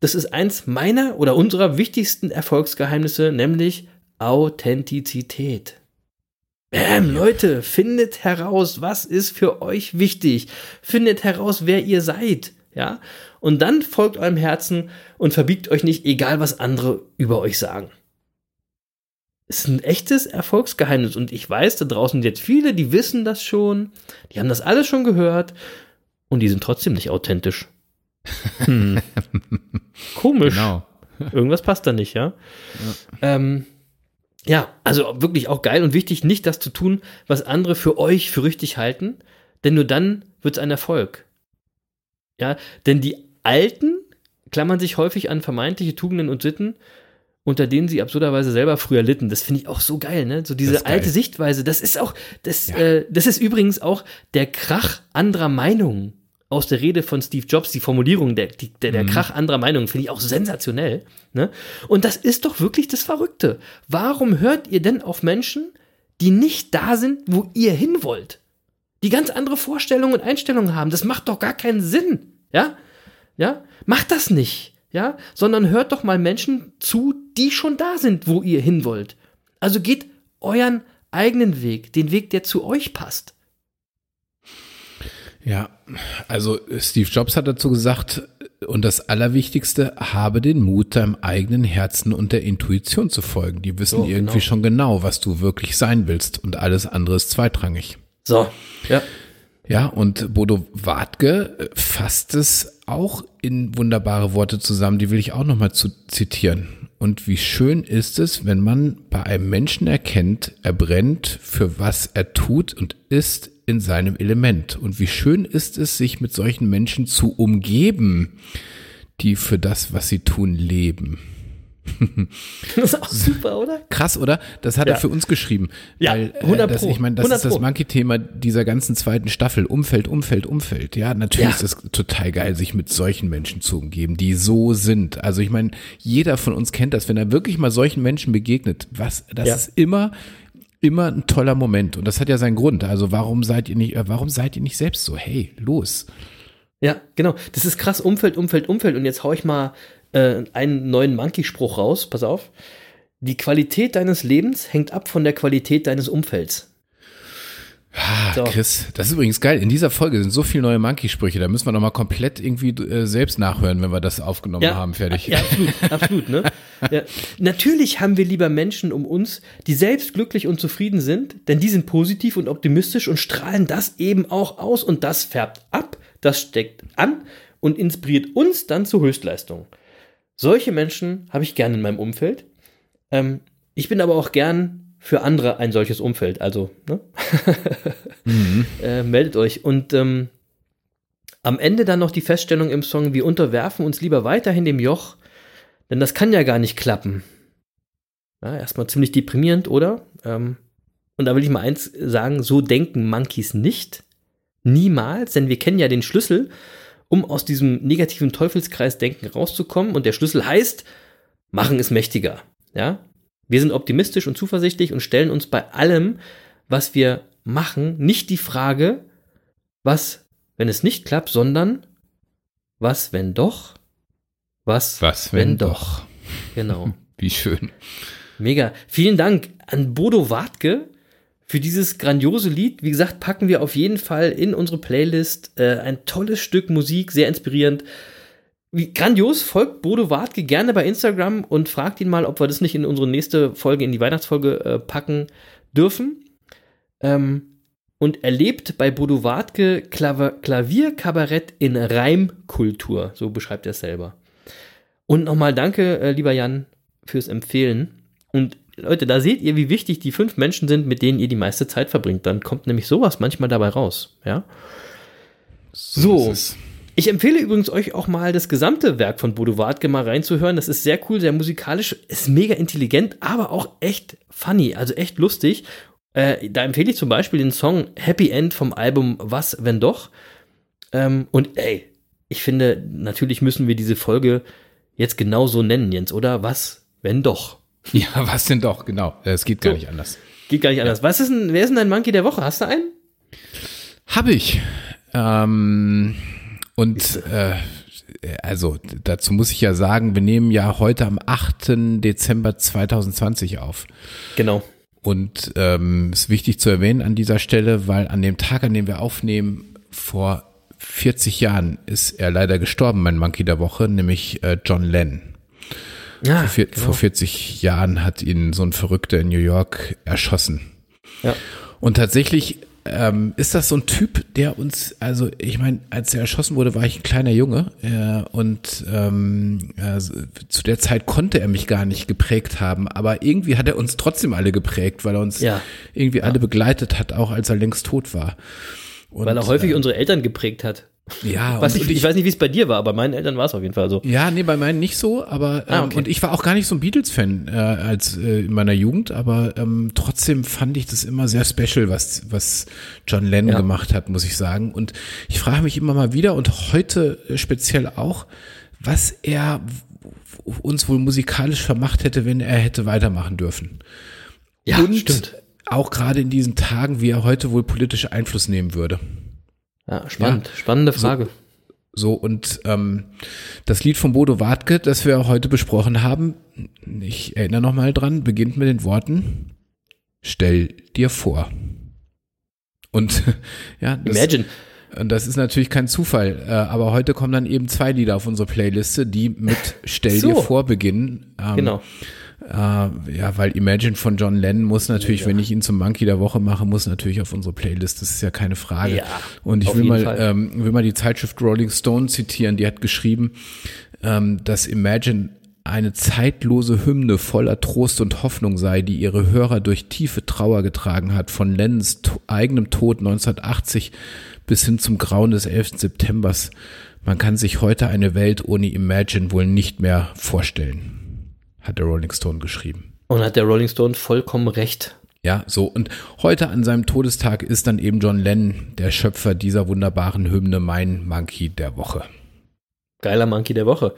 [SPEAKER 4] das ist eins meiner oder unserer wichtigsten Erfolgsgeheimnisse, nämlich Authentizität. Bam, Leute, findet heraus, was ist für euch wichtig. Findet heraus, wer ihr seid. Ja? Und dann folgt eurem Herzen und verbiegt euch nicht, egal was andere über euch sagen. Es ist ein echtes Erfolgsgeheimnis und ich weiß, da draußen jetzt viele, die wissen das schon, die haben das alles schon gehört und die sind trotzdem nicht authentisch. Hm. <laughs> Komisch. Genau. Irgendwas passt da nicht, ja? Ja. Ähm, ja, also wirklich auch geil und wichtig, nicht das zu tun, was andere für euch für richtig halten, denn nur dann wird es ein Erfolg. Ja, denn die Alten klammern sich häufig an vermeintliche Tugenden und Sitten, unter denen sie absurderweise selber früher litten. Das finde ich auch so geil, ne? So diese alte Sichtweise. Das ist auch, das, ja. äh, das ist übrigens auch der Krach anderer Meinungen aus der Rede von Steve Jobs, die Formulierung, der, der, der mhm. Krach anderer Meinungen, finde ich auch sensationell. Ne? Und das ist doch wirklich das Verrückte. Warum hört ihr denn auf Menschen, die nicht da sind, wo ihr hin wollt? Die ganz andere Vorstellungen und Einstellungen haben. Das macht doch gar keinen Sinn. Ja? Ja? Macht das nicht. Ja? Sondern hört doch mal Menschen zu, die schon da sind, wo ihr hin wollt. Also geht euren eigenen Weg, den Weg, der zu euch passt.
[SPEAKER 5] Ja, also Steve Jobs hat dazu gesagt, und das Allerwichtigste, habe den Mut, deinem eigenen Herzen und der Intuition zu folgen. Die wissen so, irgendwie genau. schon genau, was du wirklich sein willst und alles andere ist zweitrangig.
[SPEAKER 4] So, ja.
[SPEAKER 5] Ja, und Bodo Wartke fasst es auch in wunderbare Worte zusammen, die will ich auch nochmal zu zitieren. Und wie schön ist es, wenn man bei einem Menschen erkennt, er brennt für was er tut und ist in seinem Element. Und wie schön ist es, sich mit solchen Menschen zu umgeben, die für das, was sie tun, leben. <laughs>
[SPEAKER 4] Das ist auch super, oder?
[SPEAKER 5] Krass, oder? Das hat ja. er für uns geschrieben. Ja, weil, 100 äh, das, Ich meine, das ist das Monkey-Thema dieser ganzen zweiten Staffel. Umfeld, Umfeld, Umfeld. Ja, natürlich ja. ist es total geil, sich mit solchen Menschen zu umgeben, die so sind. Also ich meine, jeder von uns kennt das, wenn er wirklich mal solchen Menschen begegnet. Was, das ja. ist immer immer ein toller Moment und das hat ja seinen Grund. Also warum seid ihr nicht, äh, warum seid ihr nicht selbst so? Hey, los.
[SPEAKER 4] Ja, genau. Das ist krass. Umfeld, Umfeld, Umfeld. Und jetzt hau ich mal äh, einen neuen Monkey-Spruch raus. Pass auf. Die Qualität deines Lebens hängt ab von der Qualität deines Umfelds.
[SPEAKER 5] Ah, so. Chris, das ist übrigens geil. In dieser Folge sind so viele neue Monkey-Sprüche. Da müssen wir nochmal komplett irgendwie äh, selbst nachhören, wenn wir das aufgenommen ja, haben. Fertig.
[SPEAKER 4] Ja, absolut, <laughs> absolut. Ne? Ja. Natürlich haben wir lieber Menschen um uns, die selbst glücklich und zufrieden sind, denn die sind positiv und optimistisch und strahlen das eben auch aus und das färbt ab, das steckt an und inspiriert uns dann zur Höchstleistung. Solche Menschen habe ich gerne in meinem Umfeld. Ähm, ich bin aber auch gern für andere ein solches Umfeld. Also, ne? <laughs> mhm. <laughs> äh, meldet euch. Und ähm, am Ende dann noch die Feststellung im Song, wir unterwerfen uns lieber weiterhin dem Joch, denn das kann ja gar nicht klappen. Ja, erstmal ziemlich deprimierend, oder? Ähm, und da will ich mal eins sagen, so denken Monkeys nicht. Niemals, denn wir kennen ja den Schlüssel, um aus diesem negativen Teufelskreis-Denken rauszukommen. Und der Schlüssel heißt, machen ist mächtiger. Ja, wir sind optimistisch und zuversichtlich und stellen uns bei allem, was wir machen, nicht die Frage, was, wenn es nicht klappt, sondern was, wenn doch? Was,
[SPEAKER 5] was wenn, wenn doch? doch?
[SPEAKER 4] Genau. <laughs>
[SPEAKER 5] Wie schön.
[SPEAKER 4] Mega. Vielen Dank an Bodo Wartke für dieses grandiose Lied. Wie gesagt, packen wir auf jeden Fall in unsere Playlist. Äh, ein tolles Stück Musik, sehr inspirierend. Wie grandios, folgt Bodo Wartke gerne bei Instagram und fragt ihn mal, ob wir das nicht in unsere nächste Folge, in die Weihnachtsfolge äh, packen dürfen. Ähm, und erlebt bei Bodo Wartke Klavierkabarett in Reimkultur. So beschreibt er es selber. Und nochmal danke, äh, lieber Jan, fürs Empfehlen. Und Leute, da seht ihr, wie wichtig die fünf Menschen sind, mit denen ihr die meiste Zeit verbringt. Dann kommt nämlich sowas manchmal dabei raus. Ja.
[SPEAKER 5] So. so
[SPEAKER 4] Ich empfehle übrigens euch auch mal das gesamte Werk von Bodo Wartke mal reinzuhören. Das ist sehr cool, sehr musikalisch, ist mega intelligent, aber auch echt funny, also echt lustig. Äh, da empfehle ich zum Beispiel den Song Happy End vom Album Was, wenn doch. Ähm, und ey, ich finde, natürlich müssen wir diese Folge jetzt genau so nennen, Jens, oder? Was, wenn doch?
[SPEAKER 5] Ja, was denn doch, genau. Es geht gar
[SPEAKER 4] So.
[SPEAKER 5] nicht anders.
[SPEAKER 4] Geht gar nicht anders. Was ist denn, wer ist denn dein Monkey der Woche? Hast du einen?
[SPEAKER 5] Habe ich. Ähm, und äh, also dazu muss ich ja sagen, wir nehmen ja heute am 8. Dezember 2020 auf.
[SPEAKER 4] Genau.
[SPEAKER 5] Und ähm, ist wichtig zu erwähnen an dieser Stelle, weil an dem Tag, an dem wir aufnehmen, vor 40 Jahren ist er leider gestorben, mein Monkey der Woche, nämlich äh, John Lennon.
[SPEAKER 4] Ja,
[SPEAKER 5] Vor, vier,
[SPEAKER 4] genau.
[SPEAKER 5] vor 40 Jahren hat ihn so ein Verrückter in New York erschossen.
[SPEAKER 4] Ja.
[SPEAKER 5] Und tatsächlich ähm, ist das so ein Typ, der uns, also ich meine, als er erschossen wurde, war ich ein kleiner Junge äh, und ähm, äh, zu der Zeit konnte er mich gar nicht geprägt haben, aber irgendwie hat er uns trotzdem alle geprägt, weil er uns
[SPEAKER 4] Ja.
[SPEAKER 5] irgendwie alle begleitet hat, auch als er längst tot war. Und,
[SPEAKER 4] Weil er häufig
[SPEAKER 5] äh,
[SPEAKER 4] unsere Eltern geprägt hat.
[SPEAKER 5] Ja, <laughs>
[SPEAKER 4] Was ich,
[SPEAKER 5] und
[SPEAKER 4] ich weiß nicht, wie es bei dir war, aber meinen Eltern war es auf jeden Fall so.
[SPEAKER 5] Ja, nee, bei meinen nicht so, aber ähm,
[SPEAKER 4] Ah, okay.
[SPEAKER 5] und ich war auch gar nicht so ein Beatles-Fan äh, als äh, in meiner Jugend, aber ähm, trotzdem fand ich das immer sehr special, was was John Lennon
[SPEAKER 4] Ja.
[SPEAKER 5] gemacht hat, muss ich sagen. Und ich frage mich immer mal wieder und heute äh, speziell auch, was er uns wohl musikalisch vermacht hätte, wenn er hätte weitermachen dürfen.
[SPEAKER 4] Ja,
[SPEAKER 5] und
[SPEAKER 4] stimmt.
[SPEAKER 5] auch gerade in diesen Tagen, wie er heute wohl politisch Einfluss nehmen würde.
[SPEAKER 4] Ja, spannend. Spannende Frage.
[SPEAKER 5] So, und ähm, das Lied von Bodo Wartke, das wir heute besprochen haben, ich erinnere nochmal dran, beginnt mit den Worten, stell dir vor. Und <laughs> ja, das,
[SPEAKER 4] Imagine.
[SPEAKER 5] und das ist natürlich kein Zufall, äh, aber heute kommen dann eben zwei Lieder auf unsere Playliste, die mit Stell
[SPEAKER 4] So.
[SPEAKER 5] dir vor beginnen. Ähm,
[SPEAKER 4] Genau.
[SPEAKER 5] Äh, ja, weil Imagine von John Lennon muss natürlich, wenn ich ihn zum Monkey der Woche mache, muss natürlich auf unsere Playlist. Das ist ja keine Frage.
[SPEAKER 4] Ja,
[SPEAKER 5] Und ich will mal, ähm, will mal die Zeitschrift Rolling Stone zitieren. Die hat geschrieben, ähm, dass Imagine eine zeitlose Hymne voller Trost und Hoffnung sei, die ihre Hörer durch tiefe Trauer getragen hat, von Lennons to eigenem Tod 1980 bis hin zum Grauen des 11. Septembers. Man kann sich heute eine Welt ohne Imagine wohl nicht mehr vorstellen, hat der Rolling Stone geschrieben.
[SPEAKER 4] Und hat der Rolling Stone vollkommen recht.
[SPEAKER 5] Ja, so. Und heute an seinem Todestag ist dann eben John Lennon, der Schöpfer dieser wunderbaren Hymne, mein Monkey der Woche.
[SPEAKER 4] Geiler Monkey der Woche.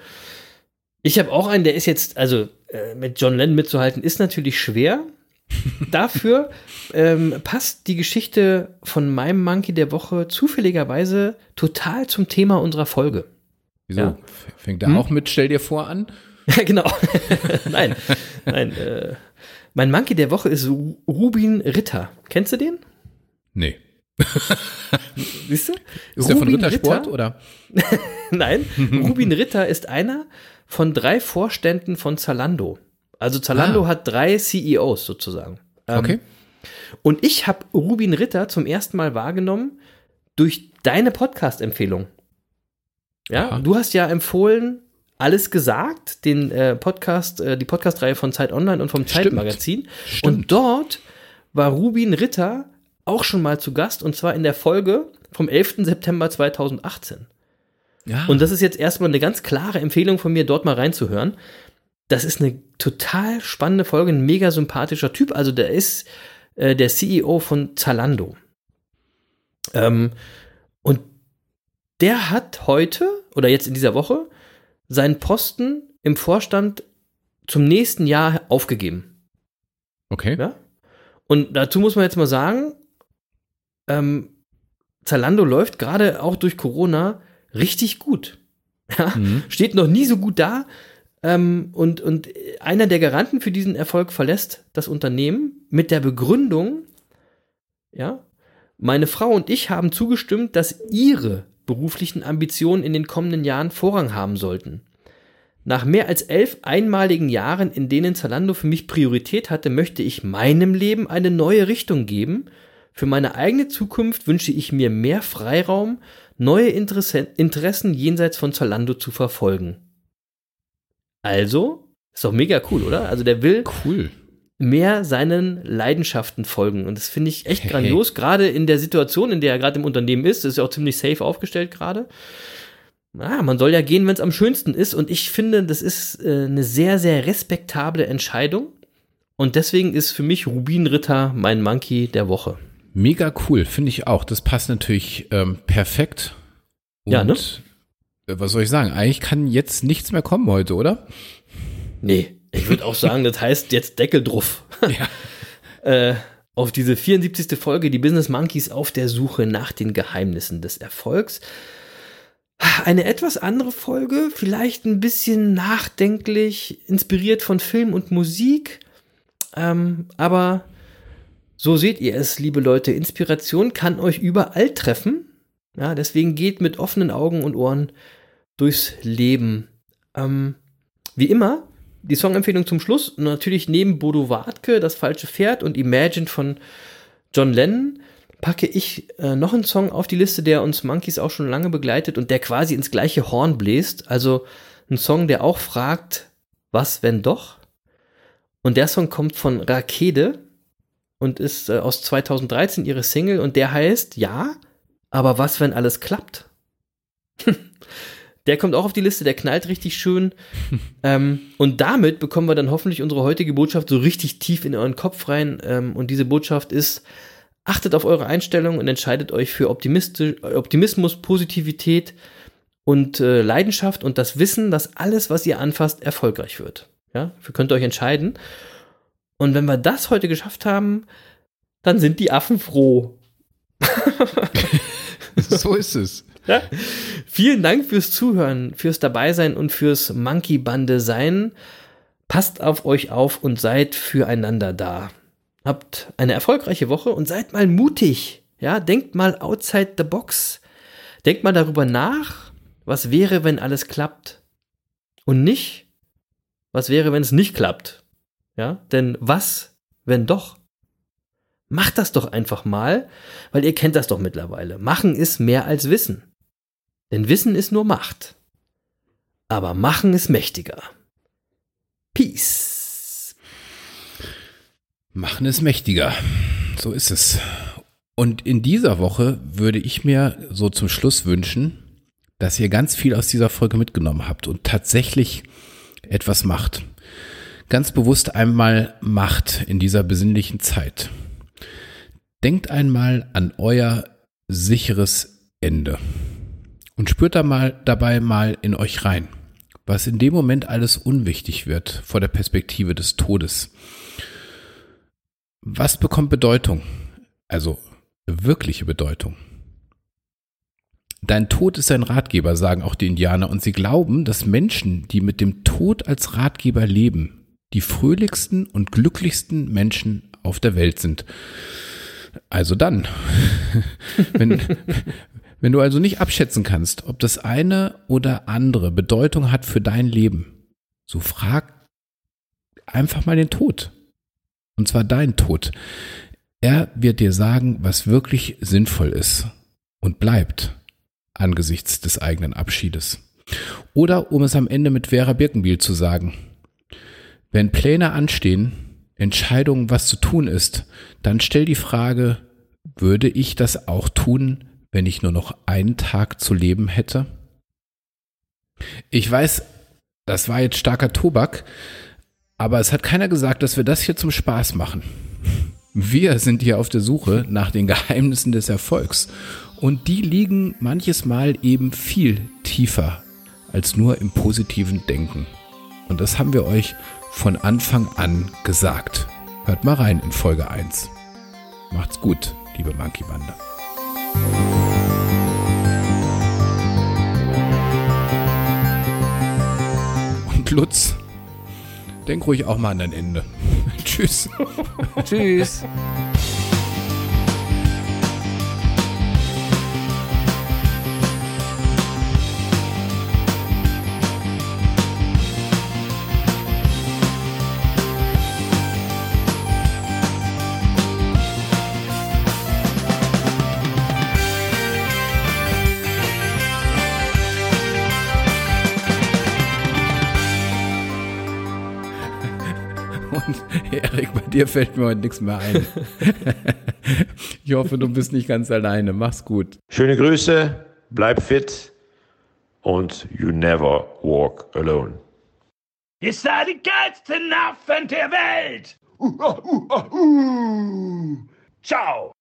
[SPEAKER 4] Ich habe auch einen, der ist jetzt, also äh, mit John Lennon mitzuhalten, ist natürlich schwer. <laughs> Dafür ähm, passt die Geschichte von meinem Monkey der Woche zufälligerweise total zum Thema unserer Folge.
[SPEAKER 5] Wieso?
[SPEAKER 4] Ja.
[SPEAKER 5] Fängt er auch mit Stell dir vor an? <laughs>
[SPEAKER 4] Genau. <laughs> nein, nein. Äh, mein Monkey der Woche ist Ru- Rubin Ritter. Kennst du den?
[SPEAKER 5] Nee. <laughs>
[SPEAKER 4] Siehst du?
[SPEAKER 5] Ist der von
[SPEAKER 4] Rubin
[SPEAKER 5] Rittersport
[SPEAKER 4] Ritter-
[SPEAKER 5] oder?
[SPEAKER 4] Nein, Rubin Ritter ist einer von drei Vorständen von Zalando. Also Zalando
[SPEAKER 5] Ah.
[SPEAKER 4] hat drei CEOs sozusagen. Ähm,
[SPEAKER 5] Okay.
[SPEAKER 4] Und ich habe Rubin Ritter zum ersten Mal wahrgenommen durch deine Podcast-Empfehlung. Ja,
[SPEAKER 5] Aha.
[SPEAKER 4] du hast ja empfohlen, alles gesagt, den äh, Podcast, äh, die Podcast-Reihe von Zeit Online und vom
[SPEAKER 5] Stimmt.
[SPEAKER 4] Zeitmagazin.
[SPEAKER 5] Stimmt.
[SPEAKER 4] Und dort war Rubin Ritter auch schon mal zu Gast und zwar in der Folge vom 11. September 2018.
[SPEAKER 5] Ja.
[SPEAKER 4] Und das ist jetzt erstmal eine ganz klare Empfehlung von mir, dort mal reinzuhören. Das ist eine total spannende Folge, ein mega sympathischer Typ. Also der ist äh, der CEO von Zalando. Ähm, und der hat heute oder jetzt in dieser Woche seinen Posten im Vorstand zum nächsten Jahr aufgegeben.
[SPEAKER 5] okay.
[SPEAKER 4] Ja? Und dazu muss man jetzt mal sagen, ähm, Zalando läuft gerade auch durch Corona richtig gut. <laughs> Ja?
[SPEAKER 5] Mhm.
[SPEAKER 4] Steht noch nie so gut da. Ähm, und, und einer der Garanten für diesen Erfolg verlässt das Unternehmen mit der Begründung, ja, meine Frau und ich haben zugestimmt, dass ihre beruflichen Ambitionen in den kommenden Jahren Vorrang haben sollten. Nach mehr als elf einmaligen Jahren, in denen Zalando für mich Priorität hatte, möchte ich meinem Leben eine neue Richtung geben. Für meine eigene Zukunft wünsche ich mir mehr Freiraum, neue Interesse Interessen jenseits von Zalando zu verfolgen. Also, ist doch mega cool, oder? Also der will
[SPEAKER 5] Cool.
[SPEAKER 4] Mehr seinen Leidenschaften folgen. Und das finde ich echt grandios, gerade in der Situation, in der er gerade im Unternehmen ist. Das ist ja auch ziemlich safe aufgestellt gerade. ah, man soll ja gehen, wenn es am schönsten ist. Und ich finde, das ist äh, eine sehr, sehr respektable Entscheidung. Und deswegen ist für mich Rubinritter mein Monkey der Woche.
[SPEAKER 5] Mega cool, finde ich auch. Das passt natürlich ähm, perfekt. Und
[SPEAKER 4] Ja, ne?
[SPEAKER 5] äh, Was soll ich sagen? Eigentlich kann jetzt nichts mehr kommen heute, oder?
[SPEAKER 4] Nee, ich würde auch sagen, das heißt jetzt Deckel drauf. <laughs> äh, auf diese 74. Folge, die Business Monkeys auf der Suche nach den Geheimnissen des Erfolgs. Eine etwas andere Folge, vielleicht ein bisschen nachdenklich, inspiriert von Film und Musik. Ähm, aber so seht ihr es, liebe Leute. Inspiration kann euch überall treffen. Ja, deswegen geht mit offenen Augen und Ohren durchs Leben. Ähm, wie immer, die Songempfehlung zum Schluss. Natürlich neben Bodo Wartke, Das falsche Pferd und Imagine von John Lennon packe ich äh, noch einen Song auf die Liste, der uns Monkeys auch schon lange begleitet und der quasi ins gleiche Horn bläst. Also ein Song, der auch fragt, was wenn doch? Und der Song kommt von Rakede und ist äh, aus 2013 ihre Single und der heißt Ja, aber was wenn alles klappt? <laughs> Der kommt auch auf die Liste, der knallt richtig schön. <laughs> ähm, und damit bekommen wir dann hoffentlich unsere heutige Botschaft so richtig tief in euren Kopf rein. Ähm, und diese Botschaft ist, achtet auf eure Einstellung und entscheidet euch für Optimismus, Positivität und äh, Leidenschaft und das Wissen, dass alles, was ihr anfasst, erfolgreich wird. Ja, dafür könnt ihr euch entscheiden. Und wenn wir das heute geschafft haben, dann sind die Affen froh. <laughs> <laughs>
[SPEAKER 5] so ist es.
[SPEAKER 4] Ja? Vielen Dank fürs Zuhören, fürs Dabeisein und fürs Monkey-Bande sein. Passt auf euch auf und seid füreinander da. Habt eine erfolgreiche Woche und seid mal mutig. Ja, denkt mal outside the box. Denkt mal darüber nach, was wäre, wenn alles klappt. Und nicht, was wäre, wenn es nicht klappt. Ja, denn was, wenn doch? Macht das doch einfach mal, weil ihr kennt das doch mittlerweile. Machen ist mehr als Wissen. Denn Wissen ist nur Macht. Aber Machen ist mächtiger. Peace.
[SPEAKER 5] Machen ist mächtiger. So ist es. Und in dieser Woche würde ich mir so zum Schluss wünschen, dass ihr ganz viel aus dieser Folge mitgenommen habt und tatsächlich etwas macht. Ganz bewusst einmal macht in dieser besinnlichen Zeit. Denkt einmal an euer sicheres Ende und spürt da mal dabei mal in euch rein, was in dem Moment alles unwichtig wird vor der Perspektive des Todes. Was bekommt Bedeutung? Also wirkliche Bedeutung. Dein Tod ist ein Ratgeber, sagen auch die Indianer, und sie glauben, dass Menschen, die mit dem Tod als Ratgeber leben, die fröhlichsten und glücklichsten Menschen auf der Welt sind. Also dann, <laughs> wenn, wenn du also nicht abschätzen kannst, ob das eine oder andere Bedeutung hat für dein Leben, so frag einfach mal den Tod. Und zwar dein Tod. Er wird dir sagen, was wirklich sinnvoll ist und bleibt angesichts des eigenen Abschiedes. Oder um es am Ende mit Vera Birkenbiel zu sagen, wenn Pläne anstehen, Entscheidungen, was zu tun ist, dann stell die Frage, würde ich das auch tun, wenn ich nur noch einen Tag zu leben hätte? Ich weiß, das war jetzt starker Tobak, aber es hat keiner gesagt, dass wir das hier zum Spaß machen. Wir sind hier auf der Suche nach den Geheimnissen des Erfolgs. Und die liegen manches Mal eben viel tiefer als nur im positiven Denken. Und das haben wir euch von Anfang an gesagt. Hört mal rein in Folge 1. Macht's gut, liebe Monkey Bande. Und Lutz, denk ruhig auch mal an dein Ende. <laughs> Tschüss.
[SPEAKER 1] Tschüss.
[SPEAKER 5] dir fällt mir heute nichts mehr ein. <laughs> ich hoffe, du bist nicht ganz alleine. Mach's gut.
[SPEAKER 7] Schöne Grüße, bleib fit und you never walk alone.
[SPEAKER 8] Ihr seid die geilsten Affen der Welt! Uh, uh, uh, Ciao!